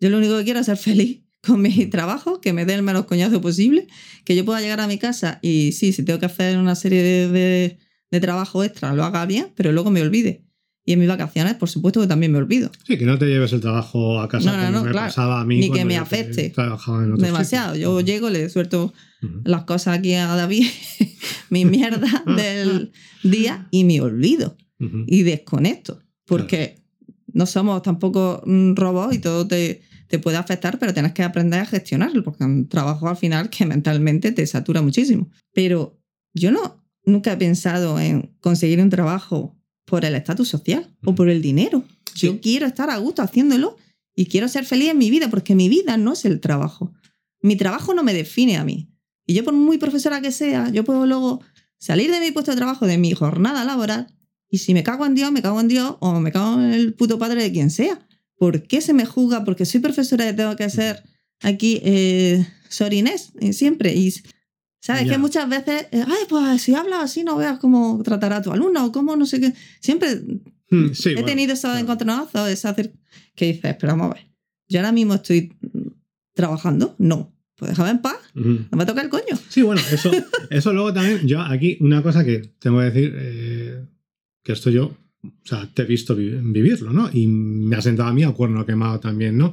yo lo único que quiero es ser feliz con mi trabajo, que me dé el menos coñazo posible, que yo pueda llegar a mi casa y sí, si tengo que hacer una serie de, de, de trabajo extra, lo haga bien, pero luego me olvide. Y en mis vacaciones, por supuesto que también me olvido. Sí, que no te lleves el trabajo a casa No, no, como no, me claro. pasaba a mí. Ni que me afecte Demasiado. sitios. Yo llego, le suelto Ujú. las cosas aquí a David, mi mierda del día y me olvido. Ujú. y desconecto. Porque no somos tampoco mm, robots y todo te, te puede afectar, pero tienes que aprender a gestionarlo, porque es un trabajo al final que mentalmente te satura muchísimo. Pero yo no, nunca he pensado en conseguir un trabajo por el estatus social o por el dinero. Yo quiero estar a gusto haciéndolo y quiero ser feliz en mi vida, porque mi vida no es el trabajo. Mi trabajo no me define a mí. Y yo, por muy profesora que sea, yo puedo luego salir de mi puesto de trabajo, de mi jornada laboral, y si me cago en Dios, me cago en Dios, o me cago en el puto padre de quien sea. ¿Por qué se me juzga? Porque soy profesora y tengo que hacer aquí eh, sorinés eh, siempre. Y sabes Ya. que muchas veces, eh, ay, pues si hablas así no veas cómo tratar a tu alumno o cómo no sé qué. Siempre Mm, sí, he bueno, tenido esos claro. encontronazos, esa que dices, pero vamos a ver, yo ahora mismo estoy trabajando, no, pues déjame en paz, Ujú. no me toca el coño. Sí, bueno, eso, eso luego también, yo aquí una cosa que tengo que decir, eh, que esto yo, o sea, te he visto vi- vivirlo, ¿no? Y me ha sentado a mí a cuerno quemado también, ¿no?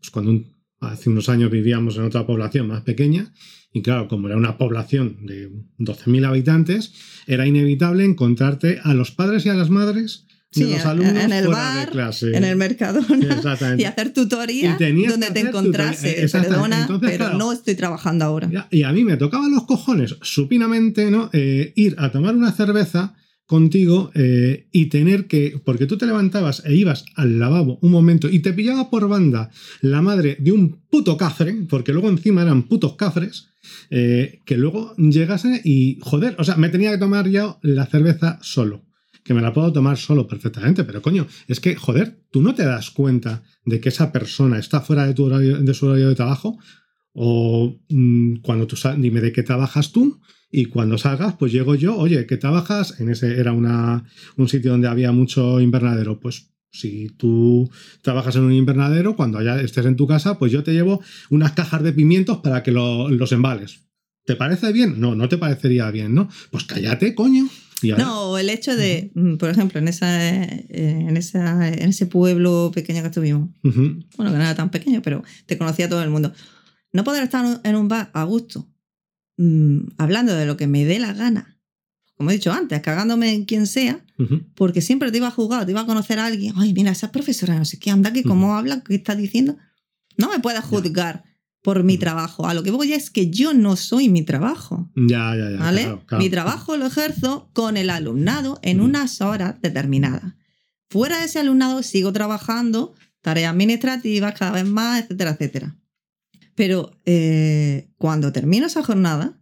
Pues cuando un- hace unos años vivíamos en otra población más pequeña, y claro, como era una población de 12.000 habitantes, era inevitable encontrarte a los padres y a las madres de Sí, los alumnos en el fuera bar, de clase. En el Mercadona y hacer tutoría Y donde te encontrase. exactamente. Perdona, Entonces, pero claro. no estoy trabajando ahora. Y a mí me tocaba los cojones, supinamente, ¿no? Eh, ir a tomar una cerveza contigo eh, y tener que. Porque tú te levantabas e ibas al lavabo un momento y te pillaba por banda la madre de un puto cafre, porque luego encima eran putos cafres, eh, que luego llegase y. Joder, o sea, me tenía que tomar ya la cerveza solo. Que me la puedo tomar solo perfectamente, pero coño, es que, joder, tú no te das cuenta de que esa persona está fuera de, tu horario, de su horario de trabajo o mm, cuando tú sal- dime de qué trabajas tú y cuando salgas, pues llego yo, oye, ¿qué trabajas? En ese era una, un sitio donde había mucho invernadero. Pues si tú trabajas en un invernadero, cuando ya estés en tu casa, pues yo te llevo unas cajas de pimientos para que lo- los embales. ¿Te parece bien? No, no te parecería bien, ¿no? Pues cállate, coño. No, el hecho de, mm, por ejemplo, en, esa, eh, en, esa, en ese pueblo pequeño que estuvimos, bueno, que no era tan pequeño, pero te conocía todo el mundo. No poder estar en un bar a gusto, mm, hablando de lo que me dé la gana, como he dicho antes, cagándome en quien sea, porque siempre te iba a jugar, te iba a conocer a alguien. Ay, mira, esa profesora, no sé qué, anda, que cómo habla, qué está diciendo. No me puedes juzgar por mi trabajo. A lo que voy es que yo no soy mi trabajo. Ya, ya, ya. ¿Vale? claro, claro. Mi trabajo lo ejerzo con el alumnado en unas horas determinadas. Fuera de ese alumnado sigo trabajando tareas administrativas cada vez más, etcétera, etcétera. Pero eh, cuando termino esa jornada,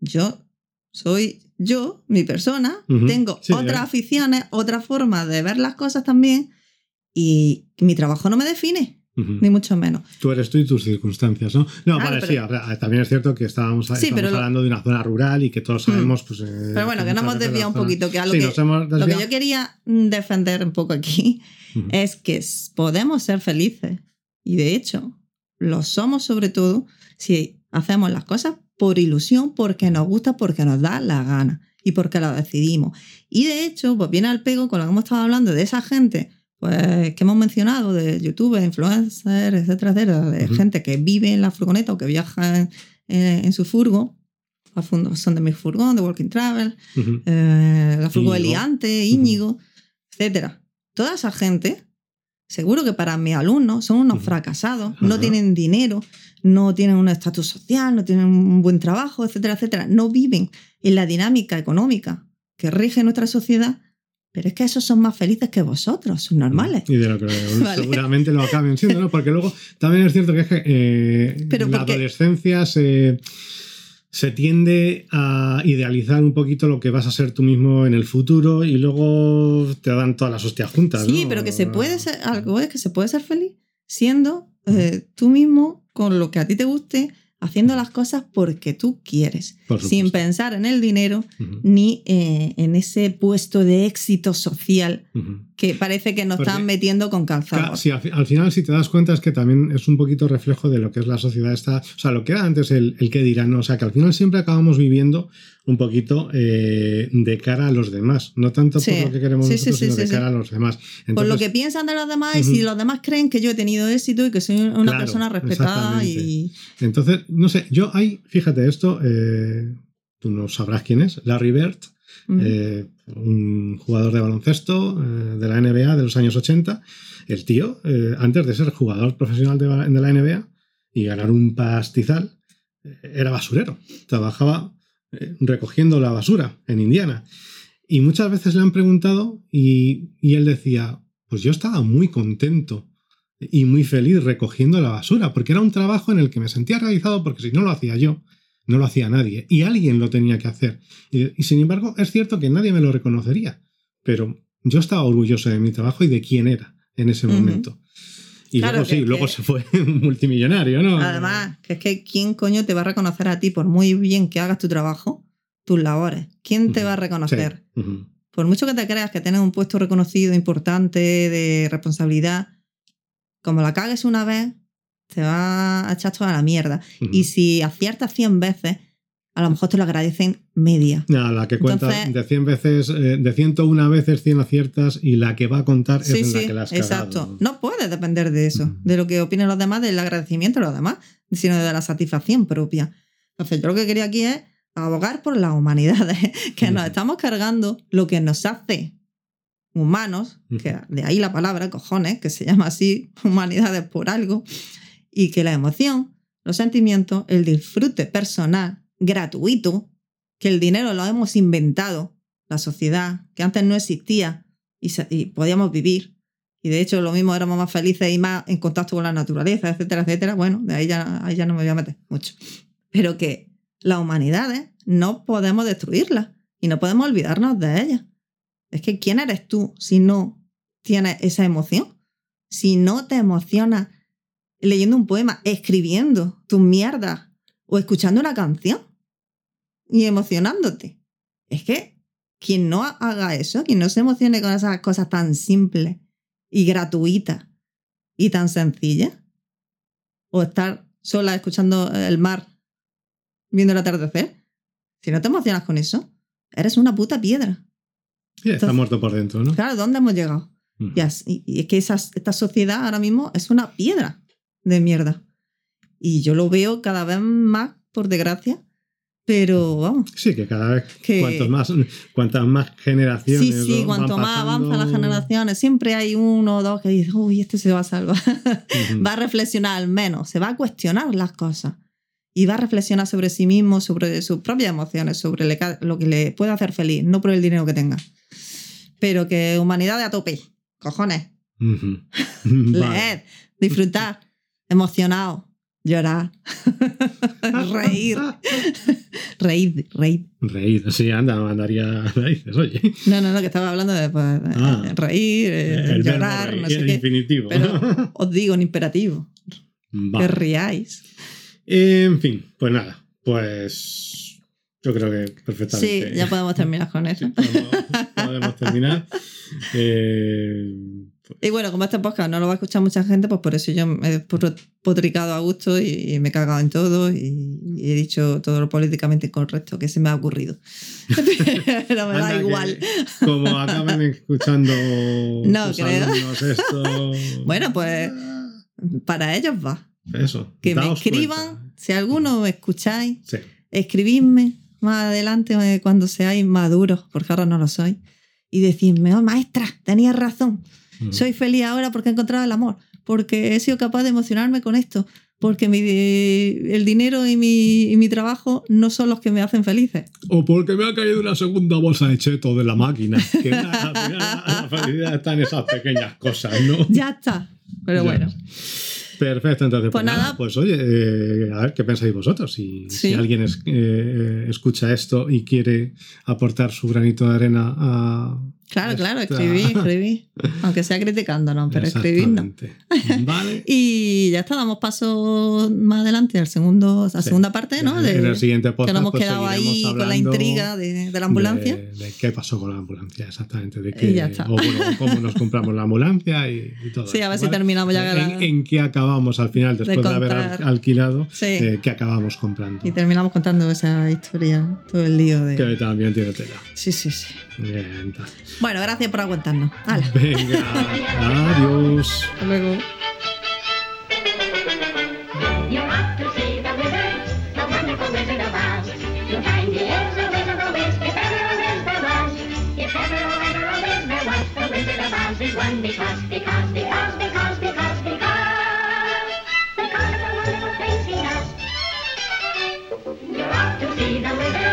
yo soy yo, mi persona, Ujú. tengo Sí, otras ya. aficiones, otras formas de ver las cosas también y mi trabajo no me define, Ujú. ni mucho menos. Tú eres tú y tus circunstancias, ¿no? No, Claro, vale, pero- sí, también es cierto que estábamos, Sí, pero lo- hablando de una zona rural y que todos sabemos, pues. eh, Pero bueno, que nos hemos desviado un zona- poquito, que a lo sí, que- Lo que yo quería mm, defender un poco aquí es que podemos ser felices y de hecho lo somos sobre todo si hacemos las cosas por ilusión, porque nos gusta, porque nos da la gana y porque lo decidimos. Y de hecho, pues viene al pego con lo que hemos estado hablando de esa gente pues, que hemos mencionado, de youtubers, influencers, etcétera, etcétera, de gente que vive en la furgoneta o que viaja en, en- en su furgo. Son de mi furgón, de Walking Travel, eh, la Frugo Íñigo. Eliante, Íñigo, etcétera. Toda esa gente, seguro que para mis alumnos son unos fracasados, no tienen dinero, no tienen un estatus social, no tienen un buen trabajo, etcétera, etcétera. No viven en la dinámica económica que rige nuestra sociedad, pero es que esos son más felices que vosotros, son normales. Y de lo que Vale. seguramente lo acaben siendo, ¿no? Porque luego también es cierto que, es que eh, Pero en la adolescencia se, se tiende a idealizar un poquito lo que vas a ser tú mismo en el futuro y luego te dan todas las hostias juntas. Sí, ¿no? pero que se puede ser, algo es que se puede ser feliz siendo eh, tú mismo con lo que a ti te guste, haciendo las cosas porque tú quieres, sin pensar en el dinero ni eh, en ese puesto de éxito social que parece que nos Porque- están metiendo con Claro, calzador. sí, al, fi- al final, si te das cuenta, es que también es un poquito reflejo de lo que es la sociedad esta. O sea, lo que era antes el, el que dirán, ¿no? O sea, que al final siempre acabamos viviendo un poquito eh, de cara a los demás. No tanto Sí. por lo que queremos Sí, sí, nosotros, sí, sino de cara a los demás. por lo que piensan de los demás y si los demás creen que yo he tenido éxito y que soy una Claro, persona respetada y... Entonces, no sé, yo ahí, fíjate esto, eh, tú no sabrás quién es, Larry Bird, Mm. eh, un jugador de baloncesto eh, de la NBA de los años 80. El tío, eh, antes de ser jugador profesional de, la NBA y ganar un pastizal, era basurero. Trabajaba recogiendo la basura en Indiana. Y muchas veces le han preguntado y, y él decía, pues yo estaba muy contento y muy feliz recogiendo la basura, porque era un trabajo en el que me sentía realizado, porque si no lo hacía yo, no lo hacía nadie. Y alguien lo tenía que hacer. Y, y sin embargo, es cierto que nadie me lo reconocería. Pero yo estaba orgulloso de mi trabajo y de quién era en ese momento. Y Claro, luego que- sí, luego que- se fue multimillonario, ¿no? Además, que es que ¿quién coño te va a reconocer a ti por muy bien que hagas tu trabajo, tus labores? ¿Quién te va a Sí. reconocer? Por mucho que te creas que tienes un puesto reconocido, importante, de responsabilidad, como la cagues una vez, te va a echar toda la mierda. Y si aciertas 100 veces, a lo mejor te lo agradecen media. La que cuenta Entonces- de 100 veces, eh, de 101 veces 100 aciertas y la que va a contar Sí, es en la sí, que la has exacto. cagado. No puedes depender de eso, de lo que opinen los demás, del agradecimiento de los demás, sino de la satisfacción propia. Entonces, yo lo que quería aquí es abogar por las humanidades, que nos estamos cargando lo que nos hace humanos, que de ahí la palabra, cojones, que se llama así, humanidades por algo, y que la emoción, los sentimientos, el disfrute personal, gratuito, que el dinero lo hemos inventado, la sociedad, que antes no existía y, y podíamos vivir. Y de hecho, lo mismo éramos más felices y más en contacto con la naturaleza, etcétera, etcétera. Bueno, de ahí ya, ahí ya no me voy a meter mucho. Pero que las humanidades no podemos destruirlas y no podemos olvidarnos de ellas. Es que ¿quién eres tú si no tienes esa emoción? Si no te emocionas leyendo un poema, escribiendo tus mierdas o escuchando una canción y emocionándote. Es que quien no haga eso, quien no se emocione con esas cosas tan simples y gratuitas y tan sencillas, o estar sola escuchando el mar viendo el atardecer, si no te emocionas con eso, eres una puta piedra. Sí, está Entonces- muerto por dentro, ¿no? Claro, ¿dónde hemos llegado? Y, y- y es que esas- esta sociedad ahora mismo es una piedra de mierda. Y yo lo veo cada vez más, por desgracia, pero vamos, Sí, que cada vez, que... cuantos más, cuantas más generaciones. Sí, sí, cuanto van más pasando- avanzan las generaciones, siempre hay uno o dos que dicen, uy, este se va a salvar. Va a reflexionar al menos, se va a cuestionar las cosas. Y va a reflexionar sobre sí mismo, sobre sus propias emociones, sobre le- lo que le puede hacer feliz, no por el dinero que tenga. Pero que humanidad de a tope, cojones. Leer, disfrutar, emocionado, llorar, reír, reír, reír. Reír, sí, anda, mandaría raíces, oye. No, no, no, que estaba hablando de pues, eh, Ah. reír, eh, El verbo llorar, reír, no sé el qué. infinitivo. Pero os digo en imperativo, Vale. que riáis. En fin, pues nada, pues yo creo que Sí, perfectamente. ya podemos terminar con eso. Sí, podemos, podemos terminar. Eh, Y bueno, como este podcast no lo va a escuchar mucha gente, pues por eso yo me he potricado a gusto y, y me he cagado en todo y, y he dicho todo lo políticamente incorrecto que se me ha ocurrido. Pero me anda da que igual. Como acaben escuchando No creo. esto. Bueno, pues para ellos va. Eso. Que me escriban, cuenta. si alguno me escucháis, Sí. escribidme más adelante eh, cuando seáis maduros, porque ahora no lo soy, y decidme, oh maestra, tenías razón, Ujú. soy feliz ahora porque he encontrado el amor, porque he sido capaz de emocionarme con esto, porque mi, el dinero y mi, y mi trabajo no son los que me hacen felices. O porque me ha caído una segunda bolsa de cheto de la máquina. Que la felicidad está en esas pequeñas cosas, ¿no? Ya está. Pero Ya. bueno, Perfecto, entonces, pues, Pues nada, pues oye, eh, a ver qué pensáis vosotros. Si, Sí. si alguien es- eh, escucha esto y quiere aportar su granito de arena a. claro, claro, esta- escribí, escribí. Aunque sea criticándonos, pero. Exactamente. Vale. Y ya está, damos paso más adelante al segundo, a la Sí. segunda parte, ¿no? en De- el siguiente podcast. que nos hemos pues, quedado ahí con la intriga de, de la ambulancia. De, de qué pasó con la ambulancia, exactamente. De Y qué, ya está. O bueno, cómo nos compramos la ambulancia y, y todo. Sí, a ver eso, si terminamos ya En, la- en qué acabamos al final, después de, haber alquilado, Sí. eh, qué acabamos comprando. Y terminamos contando esa historia, todo el lío de. Que también tiene tela. Sí, sí, sí. Bueno, gracias por aguantarnos. Hala, Venga, adiós. hasta luego. Because, because, because, because, because, because, because of the things he does. You're off to see the wizard.